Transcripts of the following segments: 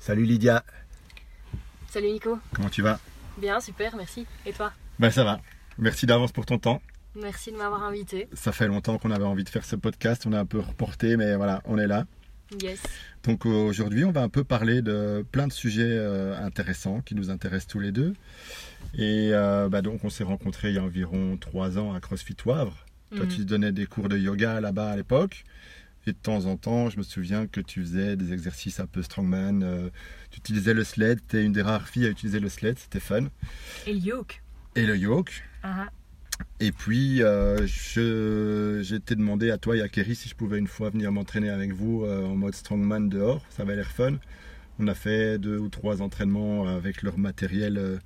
Salut Lydia, Salut Nico. comment tu vas? Bien, super, merci. Et toi? Ben ça va. Merci d'avance pour ton temps. Merci de m'avoir invité. Ça fait longtemps qu'on avait envie de faire ce podcast, on a un peu reporté, mais voilà, on est là. Yes. Donc aujourd'hui, on va un peu parler de plein de sujets euh, intéressants qui nous intéressent tous les deux. Et euh, bah, donc on s'est rencontrés il y a environ trois ans à CrossFit Wavre. Toi, Mhm. tu donnais des cours de yoga là-bas à l'époque. Et de temps en temps, je me souviens que tu faisais des exercices un peu strongman. euh, tu utilisais le sled. Tu es une des rares filles à utiliser le sled. C'était fun. Et le yoke. Et le yoke. Et puis, euh, été demandé à toi et à Kerry si je pouvais une fois venir m'entraîner avec vous euh, en mode strongman dehors. Ça avait l'air fun. On a fait deux ou trois entraînements avec leur matériel euh,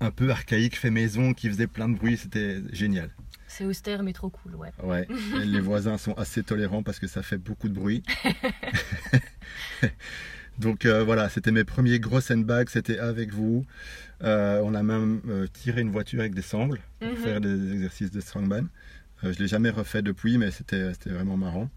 un peu archaïque, fait maison, qui faisait plein de bruit. C'était génial. C'est austère mais trop cool, ouais. Ouais. Les voisins sont assez tolérants parce que ça fait beaucoup de bruit. Donc euh, voilà, c'était mes premiers gros sandbags, c'était avec vous. Euh, on a même euh, tiré une voiture avec des sangles pour Mhm. faire des exercices de strongman. Je l'ai jamais refait depuis, mais c'était c'était vraiment marrant.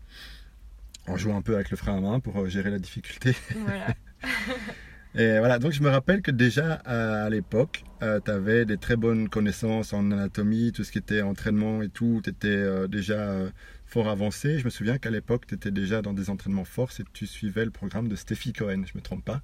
On joue un peu avec le frein à main pour gérer la difficulté. Voilà. Et voilà, donc je me rappelle que déjà à, l'époque, tu avais des très bonnes connaissances en anatomie, tout ce qui était entraînement et tout, tu étais déjà euh, fort avancé. Je me souviens qu'à l'époque, tu étais déjà dans des entraînements forts et tu suivais le programme de Steffi Cohen, je me trompe pas?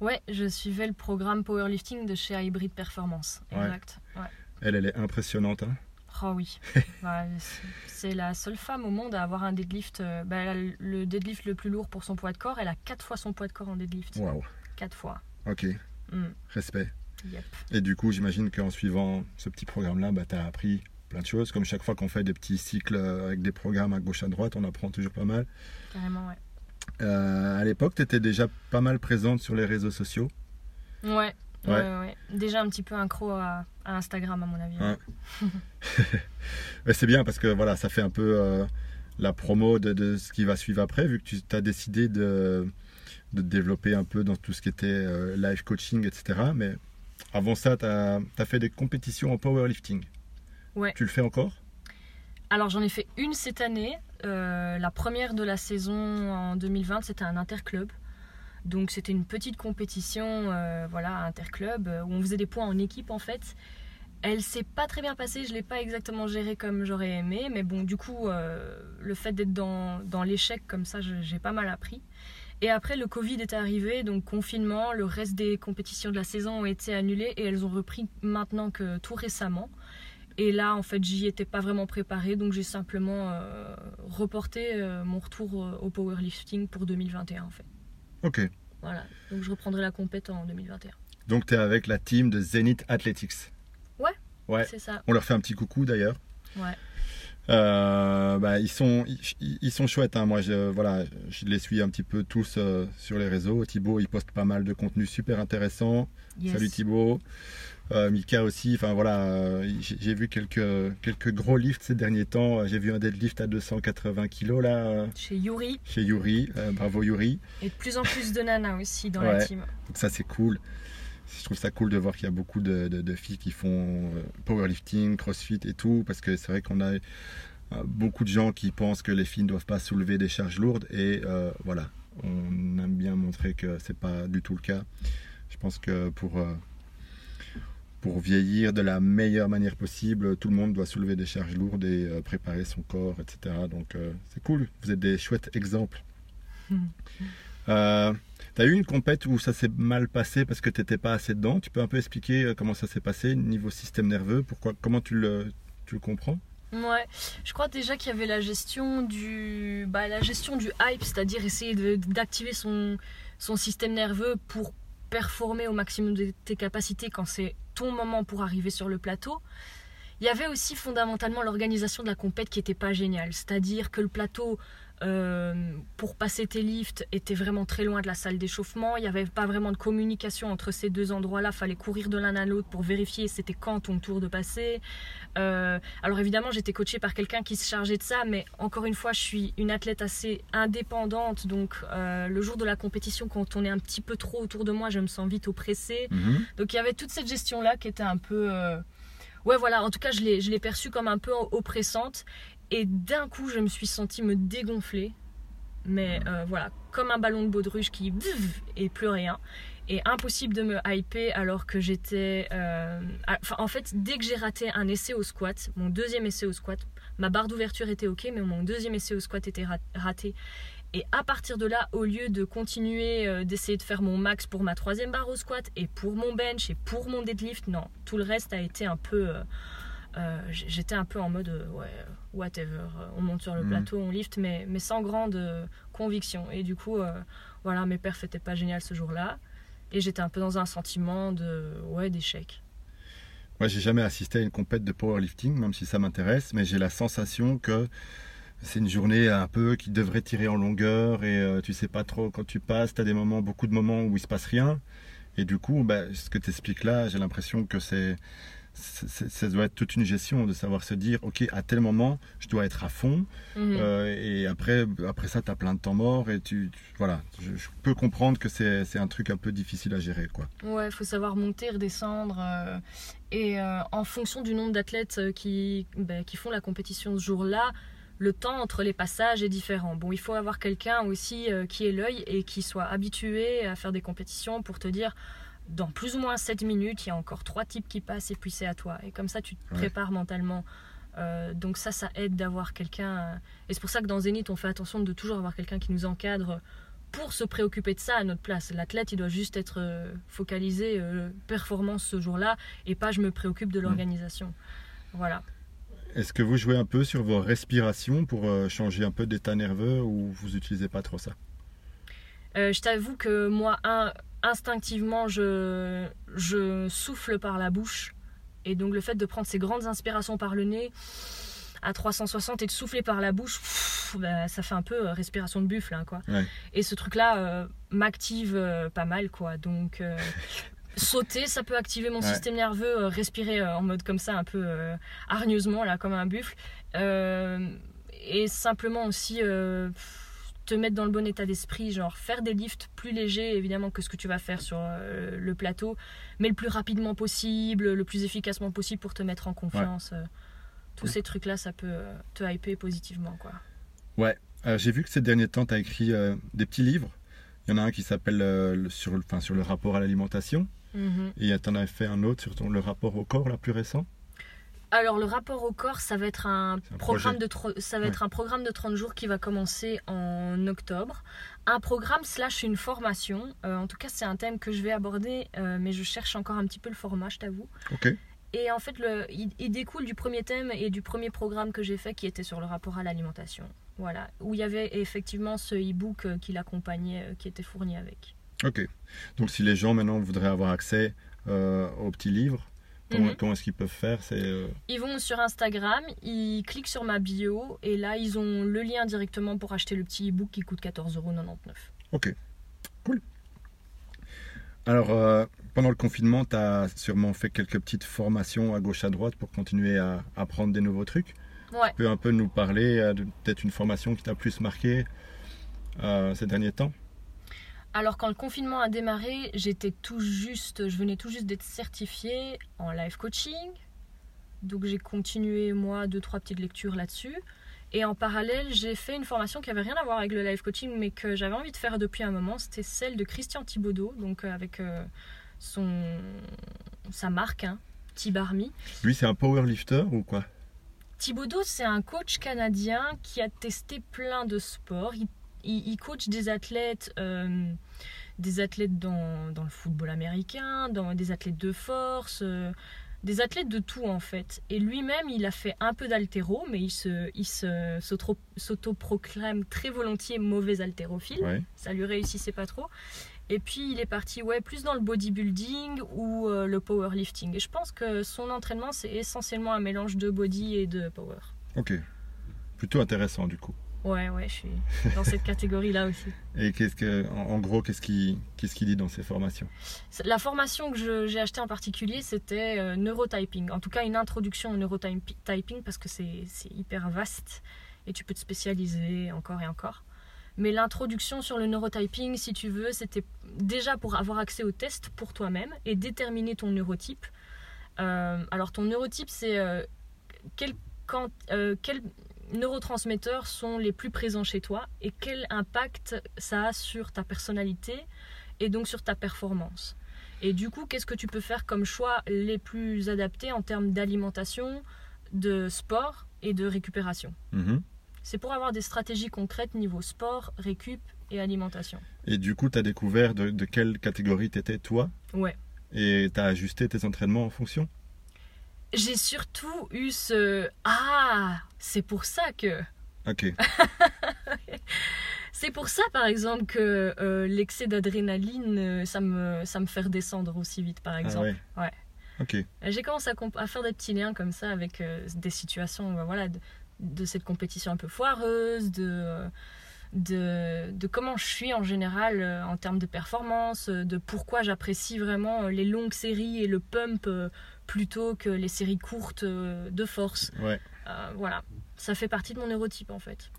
Ouais, je suivais le programme powerlifting de chez Hybrid Performance. Ouais. Exact. Ouais. Elle, elle est impressionnante. hein? Oh oui. Ouais, c'est- la seule femme au monde à avoir un deadlift. euh, bah, le deadlift le plus lourd pour son poids de corps. Elle a 4 fois son poids de corps en deadlift. Waouh, 4 fois. ok, Hmm, respect. Yep. Et du coup, j'imagine qu'en suivant ce petit programme-là, bah, tu as appris plein de choses. Comme chaque fois qu'on fait des petits cycles euh, avec des programmes à gauche à droite, on apprend toujours pas mal. Carrément, ouais. Euh, à l'époque, tu étais déjà pas mal présente sur les réseaux sociaux. Ouais. Ouais. Ouais. Déjà un petit peu incro à, à Instagram, à mon avis. Ouais. Mais c'est bien parce que voilà, ça fait un peu euh, la promo de, de ce qui va suivre après, vu que tu as décidé de, de te développer un peu dans tout ce qui était euh, live coaching, etc. Mais avant ça, tu as, fait des compétitions en powerlifting. Ouais. Tu le fais encore? Alors j'en ai fait une cette année. Euh, la première de la saison en 2020, c'était un interclub. Donc c'était une petite compétition, euh, voilà, interclub, où on faisait des points en équipe en fait. Elle s'est pas très bien passée, je l'ai pas exactement gérée comme j'aurais aimé, mais bon, du coup, euh, le fait d'être dans, dans l'échec comme ça, j'ai pas mal appris. Et après, le Covid est arrivé, donc confinement, le reste des compétitions de la saison ont été annulées et elles ont repris maintenant que tout récemment. Et là, en fait, j'y étais pas vraiment préparée, donc j'ai simplement euh, reporté euh, mon retour euh, au powerlifting pour 2021, en fait. Ok. Voilà, donc je reprendrai la compète en 2021. Donc tu es avec la team de Zenith Athletics. Ouais. Ouais. C'est ça, On leur fait un petit coucou d'ailleurs. ouais. Euh, bah, ils, sont, ils, ils sont chouettes. hein. Moi, je, voilà, je les suis un petit peu tous euh, sur les réseaux. Thibaut, il poste pas mal de contenu super intéressant. Yes. Salut Thibaut. Euh, Mika aussi. Enfin voilà, j'ai vu quelques, quelques gros lifts ces derniers temps. J'ai vu un deadlift à 280 kg là Chez Yuri, chez Yuri. Bravo Yuri. et de plus en plus de nanas aussi dans Ouais. la team. Donc ça c'est cool. Je trouve ça cool de voir qu'il y a beaucoup de, filles qui font euh, powerlifting, crossfit et tout, parce que c'est vrai qu'on a euh, beaucoup de gens qui pensent que les filles ne doivent pas soulever des charges lourdes et euh, voilà, on aime bien montrer que c'est pas du tout le cas. Je pense que pour pour vieillir de la meilleure manière possible, tout le monde doit soulever des charges lourdes et préparer son corps, etc. Donc c'est cool. Vous êtes des chouettes exemples. Euh, T'as eu une compète où ça s'est mal passé parce que t'étais pas assez dedans. Tu peux un peu expliquer euh, comment ça s'est passé niveau système nerveux, pourquoi, comment tu le, tu le comprends? Ouais, je crois déjà qu'il y avait la gestion du, bah, la gestion du hype, c'est-à-dire essayer d'activer son, son système nerveux pour performer au maximum de tes capacités quand c'est ton moment pour arriver sur le plateau. Il y avait aussi fondamentalement l'organisation de la compète qui n'était pas géniale, c'est-à-dire que le plateau euh, pour passer tes lifts était vraiment très loin de la salle d'échauffement. Il n'y avait pas vraiment de communication entre ces deux endroits-là. Fallait courir de l'un à l'autre pour vérifier c'était quand ton tour de passer. Euh, alors évidemment, j'étais coachée par quelqu'un qui se chargeait de ça, mais encore une fois, je suis une athlète assez indépendante. Donc euh, le jour de la compétition, quand on est un petit peu trop autour de moi, je me sens vite oppressée. Mhm. Donc il y avait toute cette gestion-là qui était un peu... Ouais, voilà, en tout cas, je l'ai perçue comme un peu oppressante. Et d'un coup, je me suis sentie me dégonfler. Mais euh, voilà, comme un ballon de baudruche qui et plus rien. Et impossible de me hyper alors que j'étais. euh, en fait, dès que j'ai raté un essai au squat, mon deuxième essai au squat, ma barre d'ouverture était ok, mais mon deuxième essai au squat était ra- raté. Et à partir de là, au lieu de continuer euh, d'essayer de faire mon max pour ma troisième barre au squat et pour mon bench et pour mon deadlift, non, tout le reste a été un peu. Euh, J'étais un peu en mode euh, ouais, euh, whatever. On monte sur le Mhm. plateau, on lift, mais, mais sans grande euh, conviction. Et du coup, voilà, mes perfs étaient pas géniales ce jour-là. Et j'étais un peu dans un sentiment de ouais d'échec. Moi, j'ai jamais assisté à une compète de powerlifting, même si ça m'intéresse, mais j'ai la sensation que c'est une journée un peu qui devrait tirer en longueur et tu sais pas trop quand tu passes, tu as des moments, beaucoup de moments où il se passe rien. Et du coup, bah, ce que tu expliques là, j'ai l'impression que c'est- ça doit être toute une gestion de savoir se dire, ok, à tel moment, je dois être à fond. Mhm. Euh, et après, après ça, tu as plein de temps mort et tu, tu- voilà, je, je peux comprendre que c'est, c'est un truc un peu difficile à gérer, quoi. Ouais, il faut savoir monter, redescendre. euh, et euh, en fonction du nombre d'athlètes qui, ben, qui font la compétition ce jour-là, le temps entre les passages est différent. Bon, il faut avoir quelqu'un aussi qui ait l'œil et qui soit habitué à faire des compétitions pour te dire dans plus ou moins 7 minutes, il y a encore trois types qui passent et puis c'est à toi. Et comme ça, tu te Ouais. prépares mentalement. Euh, donc ça, ça aide d'avoir quelqu'un. euh, Et c'est pour ça que dans Zénith, on fait attention de toujours avoir quelqu'un qui nous encadre pour se préoccuper de ça à notre place. L'athlète, il doit juste être euh, focalisé euh, performance ce jour-là et pas je me préoccupe de l'organisation. Voilà. Est-ce que vous jouez un peu sur vos respirations pour changer un peu d'état nerveux ou vous utilisez pas trop ça? Euh, je t'avoue que moi, un- instinctivement, je, je souffle par la bouche. Et donc le fait de prendre ces grandes inspirations par le nez à 360 et de souffler par la bouche, pff, bah, ça fait un peu euh, respiration de buffle. hein, quoi. Ouais. Et ce truc-là euh, m'active euh, pas mal. quoi. Donc sauter, ça peut activer mon Ouais. système nerveux, respirer en mode comme ça, un peu hargneusement, là, comme un buffle. Et simplement aussi pff, te mettre dans le bon état d'esprit, genre faire des lifts plus légers évidemment que ce que tu vas faire sur euh, le plateau, mais le plus rapidement possible, le plus efficacement possible pour te mettre en confiance. euh. tous Ouais. ces trucs-là, ça peut euh, te hyper positivement. Quoi. Euh, J'ai vu que ces derniers temps, tu as écrit euh, des petits livres. Il y en a un qui s'appelle le- sur, le- enfin, sur le rapport à l'alimentation. Mhm. Et tu en as fait un autre sur ton, le rapport au corps, là, plus récent. Alors le rapport au corps, ça va être un, programme projet. de ça va Ouais. être un programme de 30 jours qui va commencer en octobre. Un programme slash une formation. Euh, en tout cas, c'est un thème que je vais aborder, euh, mais je cherche encore un petit peu le format, je t'avoue. Ok. Et en fait, le, il, il découle du premier thème et du premier programme que j'ai fait qui était sur le rapport à l'alimentation. Voilà, où il y avait effectivement ce e-book euh, qui l'accompagnait, qui était fourni avec. Ok. Donc, si les gens maintenant voudraient avoir accès euh, aux petits livres, comment, Mhm. comment est-ce qu'ils peuvent faire C'est euh, Ils vont sur Instagram, ils cliquent sur ma bio et là, ils ont le lien directement pour acheter le petit e-book qui coûte 14,99€. Ok. Cool. Alors, euh, pendant le confinement, tu as sûrement fait quelques petites formations à gauche à droite pour continuer à apprendre des nouveaux trucs. Ouais. Tu peux un peu nous parler euh, de peut-être une formation qui t'a plus marqué euh, ces derniers temps? Alors quand le confinement a démarré, j'étais tout juste, je venais tout juste d'être certifiée en life coaching. Donc j'ai continué moi deux trois petites lectures là-dessus. Et en parallèle, j'ai fait une formation qui avait rien à voir avec le life coaching, mais que j'avais envie de faire depuis un moment. C'était celle de Christian Thibaudot, donc euh, avec euh, son sa marque, hein, Tibarmi. Lui, c'est un powerlifter ou quoi? Thibaudot, c'est un coach canadien qui a testé plein de sports. Il, il- il coach des athlètes, euh, des athlètes dans, dans le football américain, dans des athlètes de force, euh, des athlètes de tout en fait. Et lui-même, il a fait un peu d'altéro, mais il se, il s'autoproclame très volontiers mauvais haltérophile Ouais. ça lui réussissait pas trop. Et puis il est parti ouais, plus dans le bodybuilding ou euh, le powerlifting. Et je pense que son entraînement, c'est essentiellement un mélange de body et de power. Ok. Plutôt intéressant du coup. Ouais, ouais, je suis dans cette catégorie-là aussi. Et qu'est-ce que, en, en gros, qu'est-ce qu'il qu'est-ce qu'il dit dans ces formations? La formation que j'ai achetée en particulier, c'était euh, neurotyping. En tout cas, une introduction au neurotyping parce que c'est hyper vaste et tu peux te spécialiser encore et encore. Mais l'introduction sur le neurotyping, si tu veux, c'était déjà pour avoir accès au test pour toi-même et déterminer ton neurotype. Euh, alors, ton neurotype, c'est euh, quel, quand, quel, neurotransmetteurs sont les plus présents chez toi et quel impact ça a sur ta personnalité et donc sur ta performance. Et du coup, qu'est-ce que tu peux faire comme choix les plus adaptés en termes d'alimentation, de sport et de récupération? Mhm. C'est pour avoir des stratégies concrètes niveau sport, récup et alimentation. Et du coup, tu as découvert de, de quelle catégorie tu étais toi? Ouais. et tu as ajusté tes entraînements en fonction? J'ai surtout eu ce Ah, c'est pour ça que. Ok. C'est pour ça, par exemple, que euh, l'excès d'adrénaline, euh, ça me, ça me fait redescendre aussi vite, par Ah exemple. ouais. Ouais. Ok. J'ai commencé à, faire des petits liens comme ça avec euh, des situations euh, voilà, de, de cette compétition un peu foireuse, de, euh, de, de comment je suis en général euh, en termes de performance, euh, de pourquoi j'apprécie vraiment euh, les longues séries et le pump euh, plutôt que les séries courtes euh, de force. Ouais. Euh, voilà, ça fait partie de mon neurotype en fait.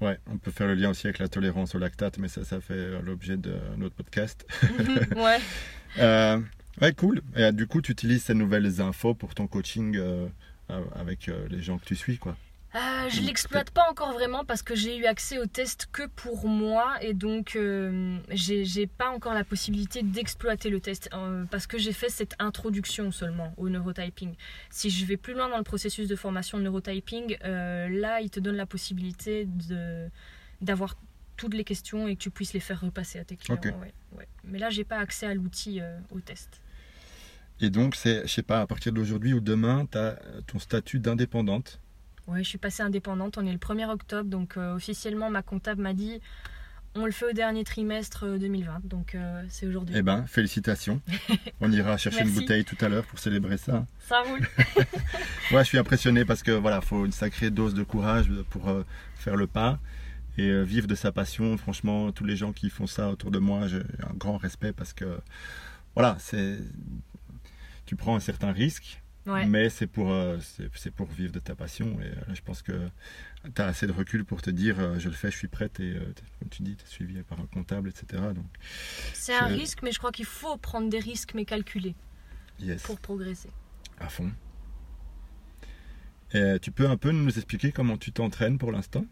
Ouais, on peut faire le lien aussi avec la tolérance au lactate, mais ça, ça fait euh, l'objet de notre podcast. ouais. Euh, ouais, cool. Et du coup, tu utilises ces nouvelles infos pour ton coaching euh, avec euh, les gens que tu suis, quoi. Euh, je l'exploite pas encore vraiment parce que j'ai eu accès au test que pour moi et donc euh, j'ai pas encore la possibilité d'exploiter le test euh, parce que j'ai fait cette introduction seulement au neurotyping. Si je vais plus loin dans le processus de formation neurotyping, euh, là il te donne la possibilité de d'avoir toutes les questions et que tu puisses les faire repasser à tes clients. Ok. ouais, ouais. Mais là j'ai pas accès à l'outil euh, au test. Et donc, c'est, je sais pas, à partir d'aujourd'hui ou demain, tu as ton statut d'indépendante. Ouais, je suis passée indépendante. On est le 1er octobre, donc euh, officiellement, ma comptable m'a dit on le fait au dernier trimestre euh, 2020, donc euh, c'est aujourd'hui. Eh ben, félicitations. On ira chercher une bouteille tout à l'heure pour célébrer ça. Ça roule. Ouais, je suis impressionné parce que voilà, faut une sacrée dose de courage pour euh, faire le pas et euh, vivre de sa passion. Franchement, tous les gens qui font ça autour de moi, j'ai un grand respect parce que voilà, c'est tu prends un certain risque, Ouais. mais c'est pour euh, c'est pour vivre de ta passion et euh, je pense que tu as assez de recul pour te dire euh, je le fais, je suis prête et comme tu dis, tu es suivi par un comptable, etc. C'est un risque, mais je crois qu'il faut prendre des risques, mais calculés, yes, pour progresser. à fond. Et tu peux un peu nous expliquer comment tu t'entraînes pour l'instant?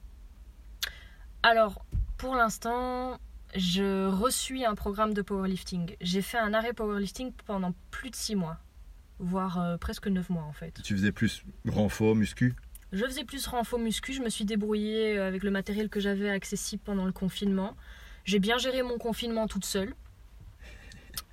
Alors, pour l'instant, je reçuis un programme de powerlifting. J'ai fait un arrêt powerlifting pendant plus de 6 mois, voire euh, presque 9 mois en fait. Tu faisais plus renfort, muscu? Je faisais plus renfort muscu, je me suis débrouillée avec le matériel que j'avais accessible pendant le confinement. J'ai bien géré mon confinement toute seule.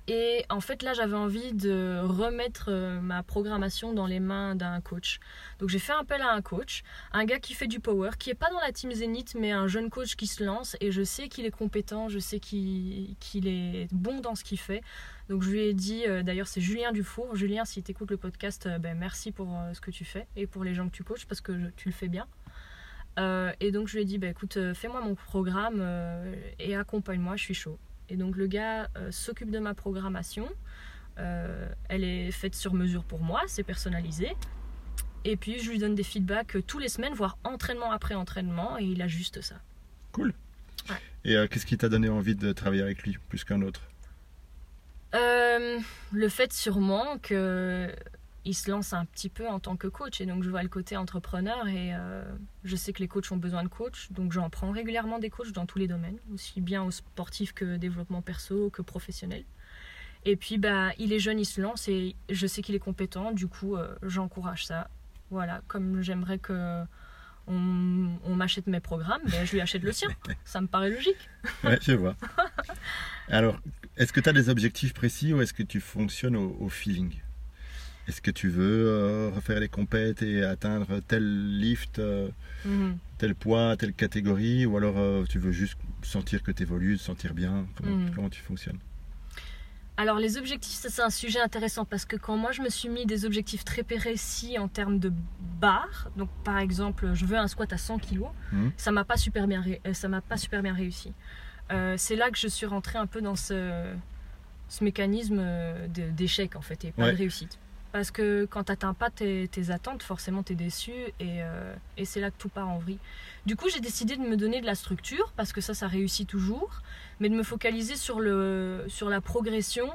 Et en fait, là, j'avais envie de remettre euh, ma programmation dans les mains d'un coach. Donc, j'ai fait appel à un coach, un gars qui fait du power, qui est pas dans la team Zénith, mais un jeune coach qui se lance. Et je sais qu'il est compétent, je sais qu'il est bon dans ce qu'il fait. Donc, je lui ai dit, euh, d'ailleurs, c'est Julien Dufour. Julien, si tu écoutes le podcast, euh, ben, merci pour ce que tu fais et pour les gens que tu coaches parce que tu le fais bien. Et donc, je lui ai dit, bah, écoute, fais-moi mon programme et accompagne-moi, je suis chaud. Et donc le gars euh, s'occupe de ma programmation. Euh, elle est faite sur mesure pour moi, c'est personnalisé. Et puis je lui donne des feedbacks euh, tous les semaines, voire entraînement après entraînement, et il ajuste ça. Cool. Ouais. Et euh, qu'est-ce qui t'a donné envie de travailler avec lui plus qu'un autre? Le fait sûrement que il se lance un petit peu en tant que coach. Et donc je vois le côté entrepreneur et euh, je sais que les coachs ont besoin de coachs. Donc j'en prends régulièrement des coachs dans tous les domaines aussi bien au sportif que développement perso que professionnel. Et puis bah il est jeune il se lance et je sais qu'il est compétent. Du coup euh, j'encourage ça. Voilà. Comme j'aimerais que on, on m'achète mes programmes ben, je lui achète le sien. Ça me paraît logique. Ouais, je vois. Alors, est-ce que tu as des objectifs précis ou est-ce que tu fonctionnes au, au feeling? Est-ce que tu veux euh, refaire les compètes et atteindre tel lift, euh, Mhm. tel poids, telle catégorie ou alors euh, tu veux juste sentir que tu évolues, te sentir bien? Comment, Mhm. comment tu fonctionnes? Alors les objectifs, ça c'est un sujet intéressant parce que quand moi je me suis mis des objectifs très précis en termes de barres, donc par exemple je veux un squat à 100 kg, Mhm. ça m'a pas super bien, ré- ça m'a pas super bien réussi. C'est là que je suis rentrée un peu dans ce, ce mécanisme d'échec en fait et pas Ouais. de réussite. Parce que quand tu n'atteins pas tes, tes attentes, forcément tu es déçu et, euh, et c'est là que tout part en vrille. Du coup, j'ai décidé de me donner de la structure parce que ça, ça réussit toujours, mais de me focaliser sur, le, sur la progression,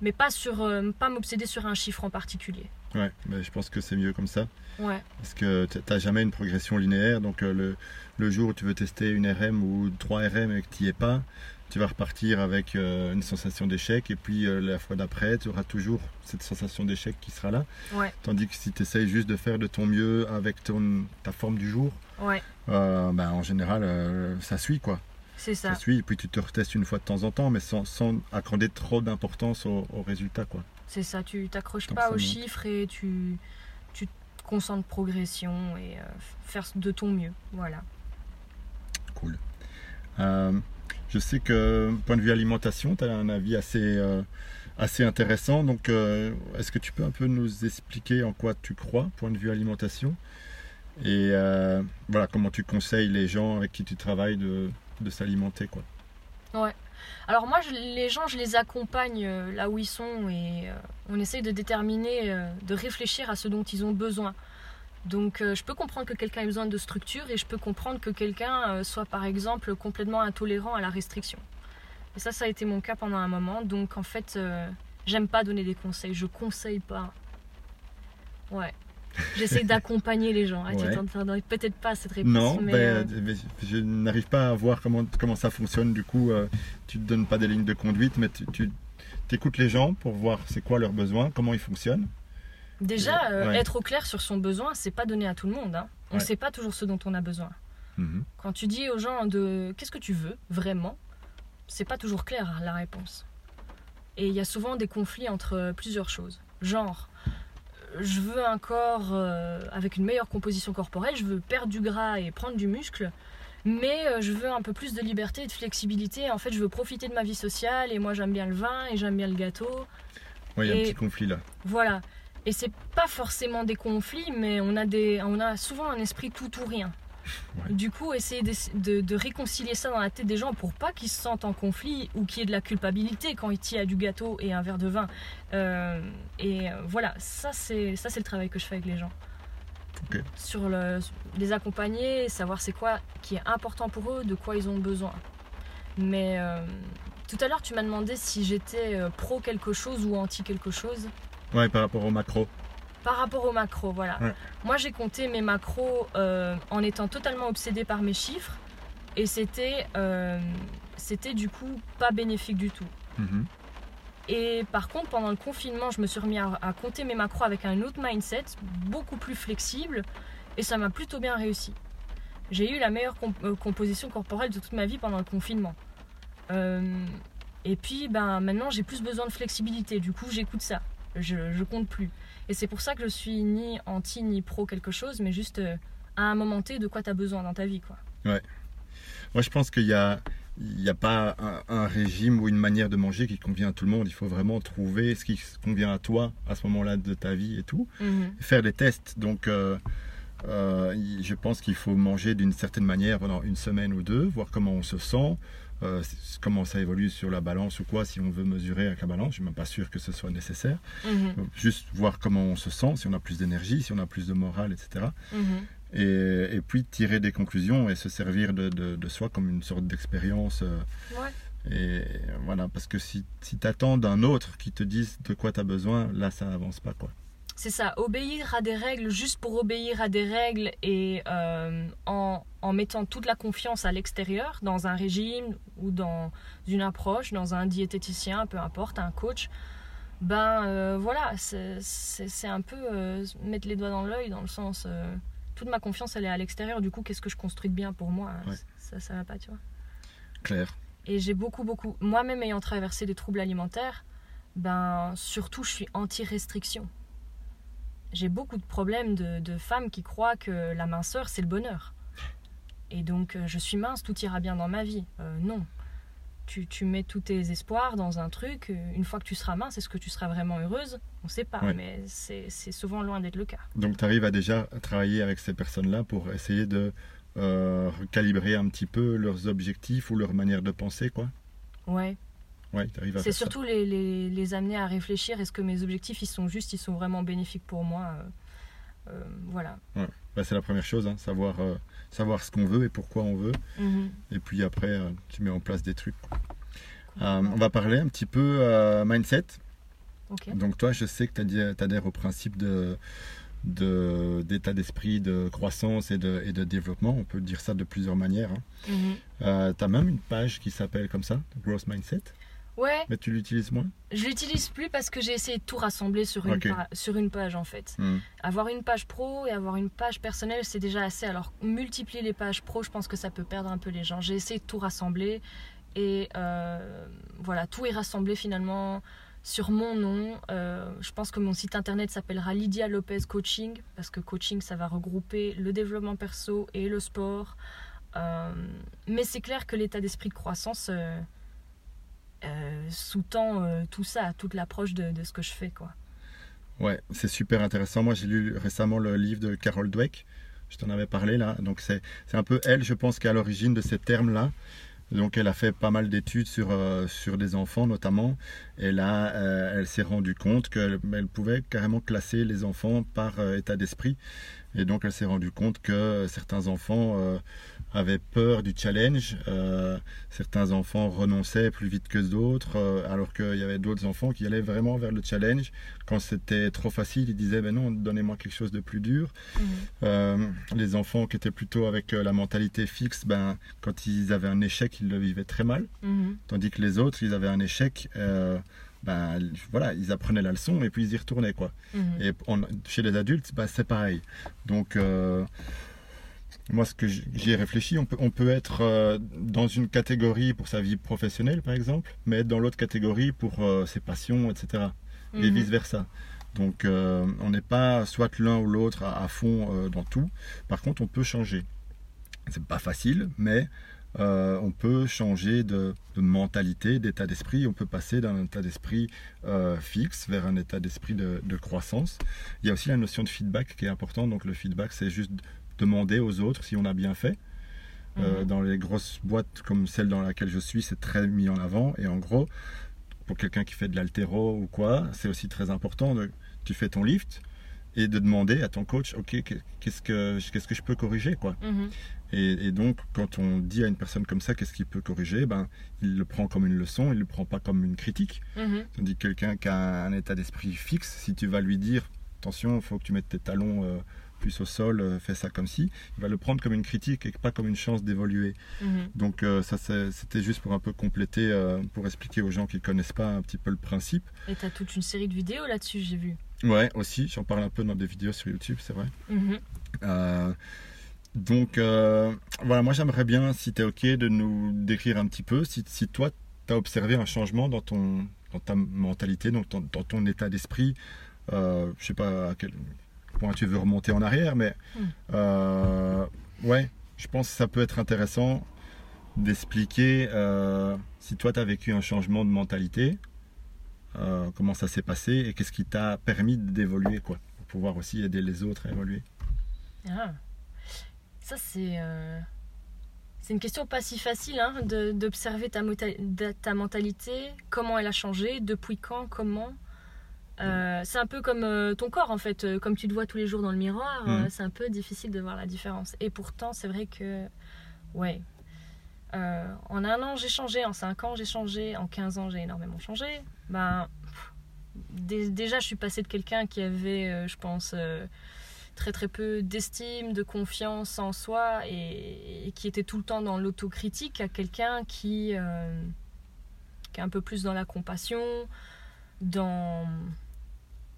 mais pas, sur, euh, pas m'obséder sur un chiffre en particulier. Ouais, mais je pense que c'est mieux comme ça. Ouais, Parce que tu n'as jamais une progression linéaire. Donc euh, le, le jour où tu veux tester une RM ou trois RM et que tu n'y es pas, tu vas repartir avec euh, une sensation d'échec. Et puis euh, la fois d'après, tu auras toujours cette sensation d'échec qui sera là. ouais, Tandis que si tu essayes juste de faire de ton mieux avec ton, ta forme du jour, ouais, euh, ben, en général, euh, ça suit quoi. c'est Ça ça. suit. Et puis tu te retestes une fois de temps en temps, mais sans, sans accorder trop d'importance au, au résultat quoi. C'est ça, tu t'accroches pas aux chiffres et tu, tu te concentres progression et euh, faire de ton mieux. Voilà. Cool. Je sais que, point de vue alimentation, tu as un avis assez, euh, assez intéressant. Donc, euh, est-ce que tu peux un peu nous expliquer en quoi tu crois, point de vue alimentation? Et euh, voilà, comment tu conseilles les gens avec qui tu travailles de, de s'alimenter quoi. Alors moi, les gens, je les accompagne là où ils sont et on essaye de déterminer, de réfléchir à ce dont ils ont besoin. Donc euh, je peux comprendre que quelqu'un ait besoin de structure et je peux comprendre que quelqu'un euh, soit par exemple complètement intolérant à la restriction. Et ça, ça a été mon cas pendant un moment. Donc en fait, euh, j'aime pas donner des conseils, je conseille pas. Ouais. J'essaie d'accompagner les gens. Tu Ouais. t'entendrais peut-être pas cette réponse. Non, mais, ben, euh, euh, je n'arrive pas à voir comment, comment ça fonctionne. Du coup, tu ne donnes pas des lignes de conduite, mais tu, tu écoutes les gens pour voir c'est quoi leurs besoins, comment ils fonctionnent. Déjà, euh, Ouais. être au clair sur son besoin, c'est pas donné à tout le monde. hein. On ne Ouais. sait pas toujours ce dont on a besoin. Mhm. Quand tu dis aux gens de qu'est-ce que tu veux vraiment, c'est pas toujours clair hein, la réponse. Et il y a souvent des conflits entre euh, plusieurs choses. Genre, euh, je veux un corps euh, avec une meilleure composition corporelle, je veux perdre du gras et prendre du muscle, mais euh, je veux un peu plus de liberté et de flexibilité. En fait, je veux profiter de ma vie sociale et moi j'aime bien le vin et j'aime bien le gâteau. Ouais, il y a un Et- petit conflit là. Voilà. Et c'est pas forcément des conflits, mais on a, des, on a souvent un esprit tout ou rien. Ouais. Du coup, essayer de, de- de réconcilier ça dans la tête des gens pour pas qu'ils se sentent en conflit ou qu'il y ait de la culpabilité quand il y a du gâteau et un verre de vin. Euh, et euh, voilà, ça c'est ça c'est le travail que je fais avec les gens. Ok. Sur le, les accompagner, savoir c'est quoi qui est important pour eux, de quoi ils ont besoin. Mais euh, tout à l'heure, tu m'as demandé si j'étais pro quelque chose ou anti quelque chose. Ouais, par rapport au macro. Par rapport aux macros, voilà. Ouais. Moi, j'ai compté mes macros euh, en étant totalement obsédée par mes chiffres. Et c'était, euh, c'était du coup pas bénéfique du tout. Mhm. Et par contre, pendant le confinement, je me suis remis à, à compter mes macros avec un autre mindset, beaucoup plus flexible. Et ça m'a plutôt bien réussi. J'ai eu la meilleure comp- euh, composition corporelle de toute ma vie pendant le confinement. Et puis, ben, maintenant, j'ai plus besoin de flexibilité. Du coup, j'écoute ça. Je, je compte plus. Et c'est pour ça que je suis ni anti ni pro quelque chose, mais juste euh, à un moment T de quoi tu as besoin dans ta vie. Quoi. Moi, je pense qu'il y a, il n'y a pas un, un régime ou une manière de manger qui convient à tout le monde. Il faut vraiment trouver ce qui convient à toi à ce moment-là de ta vie et tout. Faire des tests. Donc, euh, euh, je pense qu'il faut manger d'une certaine manière pendant une semaine ou deux, voir comment on se sent, euh, comment ça évolue sur la balance ou quoi, si on veut mesurer avec la balance. Je ne suis même pas sûr que ce soit nécessaire. Mhm, Donc, juste voir comment on se sent, si on a plus d'énergie, si on a plus de morale, etc. mhm. Et, et puis tirer des conclusions et se servir de, de- de soi comme une sorte d'expérience. euh, Ouais. Et voilà, parce que si, si tu attends d'un autre qui te dise de quoi tu as besoin, là ça avance pas quoi. C'est ça, obéir à des règles juste pour obéir à des règles et euh, en, en mettant toute la confiance à l'extérieur, dans un régime ou dans une approche, dans un diététicien, peu importe, un coach, ben euh, voilà, c'est un peu euh, mettre les doigts dans l'œil dans le sens, toute ma confiance elle est à l'extérieur, du coup qu'est-ce que je construis de bien pour moi? Ouais. Ça, ça va pas, tu vois. Claire. Et j'ai beaucoup, beaucoup. Moi-même ayant traversé des troubles alimentaires, ben surtout je suis anti-restriction. J'ai beaucoup de problèmes de, de femmes qui croient que la minceur c'est le bonheur. Et donc euh, je suis mince, tout ira bien dans ma vie. Euh, non. Tu, tu mets tous tes espoirs dans un truc, euh, une fois que tu seras mince, est-ce que tu seras vraiment heureuse? On ne sait pas, Ouais. mais c'est c'est souvent loin d'être le cas. Donc tu arrives à déjà travailler avec ces personnes-là pour essayer de euh, recalibrer un petit peu leurs objectifs ou leur manière de penser quoi? Ouais. Ouais, C'est surtout les, les, les amener à réfléchir, est-ce que mes objectifs ils sont justes, ils sont vraiment bénéfiques pour moi euh, euh, Voilà. Bah, c'est la première chose, hein, savoir, euh, savoir ce qu'on veut et pourquoi on veut. Mhm. Et puis après, tu mets en place des trucs. on va parler un petit peu mindset. Donc toi, je sais que tu adhères au principe de de- d'état d'esprit, de croissance et de, et de développement. On peut dire ça de plusieurs manières. hein. Mhm. tu as même une page qui s'appelle comme ça, Growth Mindset, Ouais, mais tu l'utilises moins? Je l'utilise plus parce que j'ai essayé de tout rassembler sur une, sur une page en fait. Hmm. Avoir une page pro et avoir une page personnelle, c'est déjà assez. Alors, multiplier les pages pro, je pense que ça peut perdre un peu les gens. J'ai essayé de tout rassembler et euh, voilà, tout est rassemblé finalement sur mon nom. Euh, je pense que mon site internet s'appellera Lydia Lopez Coaching parce que coaching, ça va regrouper le développement perso et le sport. Euh, mais c'est clair que l'état d'esprit de croissance euh, euh, sous-tend euh, tout ça, toute l'approche de, ce que je fais. quoi. Ouais, c'est super intéressant. Moi, j'ai lu récemment le livre de Carol Dweck. Je t'en avais parlé là. Donc, c'est un peu elle, je pense, qui est à l'origine de ces termes-là. Donc, elle a fait pas mal d'études sur, euh, sur des enfants notamment. Et là, elle s'est rendue compte qu'elle elle pouvait carrément classer les enfants par état d'esprit. Et donc, elle s'est rendue compte que certains enfants avaient peur du challenge. euh, certains enfants renonçaient plus vite que d'autres. euh, alors qu'il y avait d'autres enfants qui allaient vraiment vers le challenge. Quand c'était trop facile, ils disaient ben non, donnez-moi quelque chose de plus dur. Euh, les enfants qui étaient plutôt avec la mentalité fixe, ben, quand ils avaient un échec, ils le vivaient très mal. Mhm. Tandis que les autres, ils avaient un échec, ben, voilà, ils apprenaient la leçon et puis ils y retournaient. Quoi. Mhm. Et on- chez les adultes, ben, c'est pareil. Donc, moi, ce que j'y ai réfléchi, on peut, on peut être euh, dans une catégorie pour sa vie professionnelle, par exemple, mais être dans l'autre catégorie pour euh, ses passions, etc. et Mhm. vice-versa. Donc euh, on n'est pas soit l'un ou l'autre à, à fond dans tout. Par contre, on peut changer. C'est pas facile, mais on peut changer de, de mentalité, d'état d'esprit. On peut passer d'un état d'esprit fixe vers un état d'esprit de, de croissance. Il y a aussi la notion de feedback qui est importante. Donc le feedback, c'est juste demander aux autres si on a bien fait. Euh, Mhm. dans les grosses boîtes comme celle dans laquelle je suis, c'est très mis en avant. Et en gros, pour quelqu'un qui fait de l'altéro ou quoi, c'est aussi très important. De, tu fais ton lift et de demander à ton coach, ok, qu'est-ce que qu'est-ce que je peux corriger, quoi. Mhm. Et, et donc, quand on dit à une personne comme ça, qu'est-ce qu'il peut corriger, ben, il le prend comme une leçon, il le prend pas comme une critique. Mhm. Tandis que quelqu'un qui a un état d'esprit fixe, si tu vas lui dire, attention, il faut que tu mettes tes talons euh, plus au sol, euh, fais ça comme si, il va le prendre comme une critique et pas comme une chance d'évoluer. Mhm. Donc euh, ça c'était juste pour un peu compléter, euh, pour expliquer aux gens qui connaissent pas un petit peu le principe. Et t'as toute une série de vidéos là-dessus, j'ai vu. Ouais, aussi, j'en parle un peu dans des vidéos sur YouTube, c'est vrai. Mhm. Euh, donc voilà, moi j'aimerais bien, si tu es ok, de nous décrire un petit peu, si, si toi tu as observé un changement dans, ton, dans ta mentalité, donc dans, dans ton état d'esprit, je sais pas à quel tu veux remonter en arrière, mais Mm. euh, ouais, je pense que ça peut être intéressant d'expliquer euh, si toi tu as vécu un changement de mentalité, euh, comment ça s'est passé et qu'est-ce qui t'a permis d'évoluer, quoi, pour pouvoir aussi aider les autres à évoluer. Ah. Ça, c'est. euh, C'est une question pas si facile hein, d'observer ta mentalité, comment elle a changé, depuis quand, comment. Euh, c'est un peu comme euh, ton corps en fait, Euh, comme tu te vois tous les jours dans le miroir, euh, c'est un peu difficile de voir la différence. Et pourtant, c'est vrai que, ouais, en un an j'ai changé, en cinq ans j'ai changé, en 15 ans j'ai énormément changé. Ben, pff, déjà je suis passée de quelqu'un qui avait, je pense, très très peu d'estime, de confiance en soi et, et qui était tout le temps dans l'autocritique à quelqu'un qui, qui est un peu plus dans la compassion, dans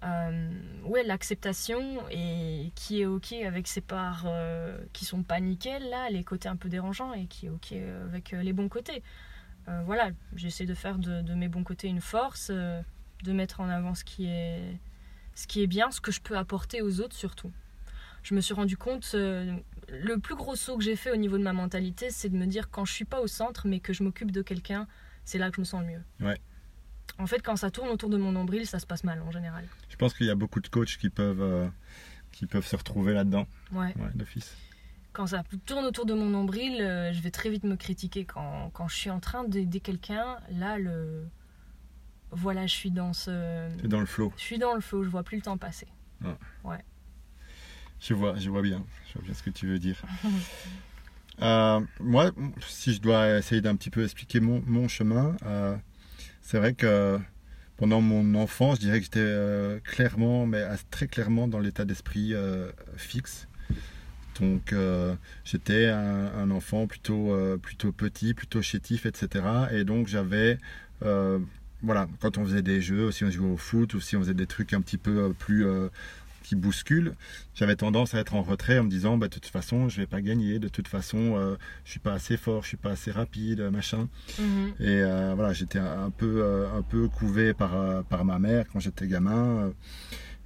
euh, ouais, l'acceptation et qui est ok avec ses parts euh, qui sont pas nickel là, les côtés un peu dérangeants et qui est ok avec euh, les bons côtés. Euh, voilà, j'essaie de faire de, mes bons côtés une force, euh, de mettre en avant ce qui est ce qui est bien, ce que je peux apporter aux autres surtout. Je me suis rendu compte, euh, le plus gros saut que j'ai fait au niveau de ma mentalité, c'est de me dire quand je suis pas au centre, mais que je m'occupe de quelqu'un, c'est là que je me sens le mieux. En fait, quand ça tourne autour de mon nombril, ça se passe mal en général. Je pense qu'il y a beaucoup de coachs qui peuvent, euh, qui peuvent se retrouver là-dedans, Ouais. ouais, d'office. Quand ça tourne autour de mon nombril, euh, je vais très vite me critiquer. Quand, quand je suis en train d'aider quelqu'un, là, le. Voilà, je suis dans ce. C'est dans le flow. Je suis dans le flow, je vois plus le temps passer. Je vois, je vois bien. Je vois bien ce que tu veux dire. Euh, moi, si je dois essayer d'un petit peu expliquer mon, mon chemin, c'est vrai que pendant mon enfance, je dirais que j'étais euh, clairement, mais très clairement dans l'état d'esprit euh, fixe. Donc euh, j'étais un, enfant plutôt, plutôt petit, plutôt chétif, etc. Et donc j'avais, voilà, quand on faisait des jeux, si on jouait au foot ou si on faisait des trucs un petit peu plus qui bouscule, j'avais tendance à être en retrait en me disant bah, de toute façon je vais pas gagner, de toute façon je euh, je suis pas assez fort, je suis pas assez rapide, machin. Mhm. Et euh, voilà, j'étais un peu euh, un peu couvé par par ma mère quand j'étais gamin.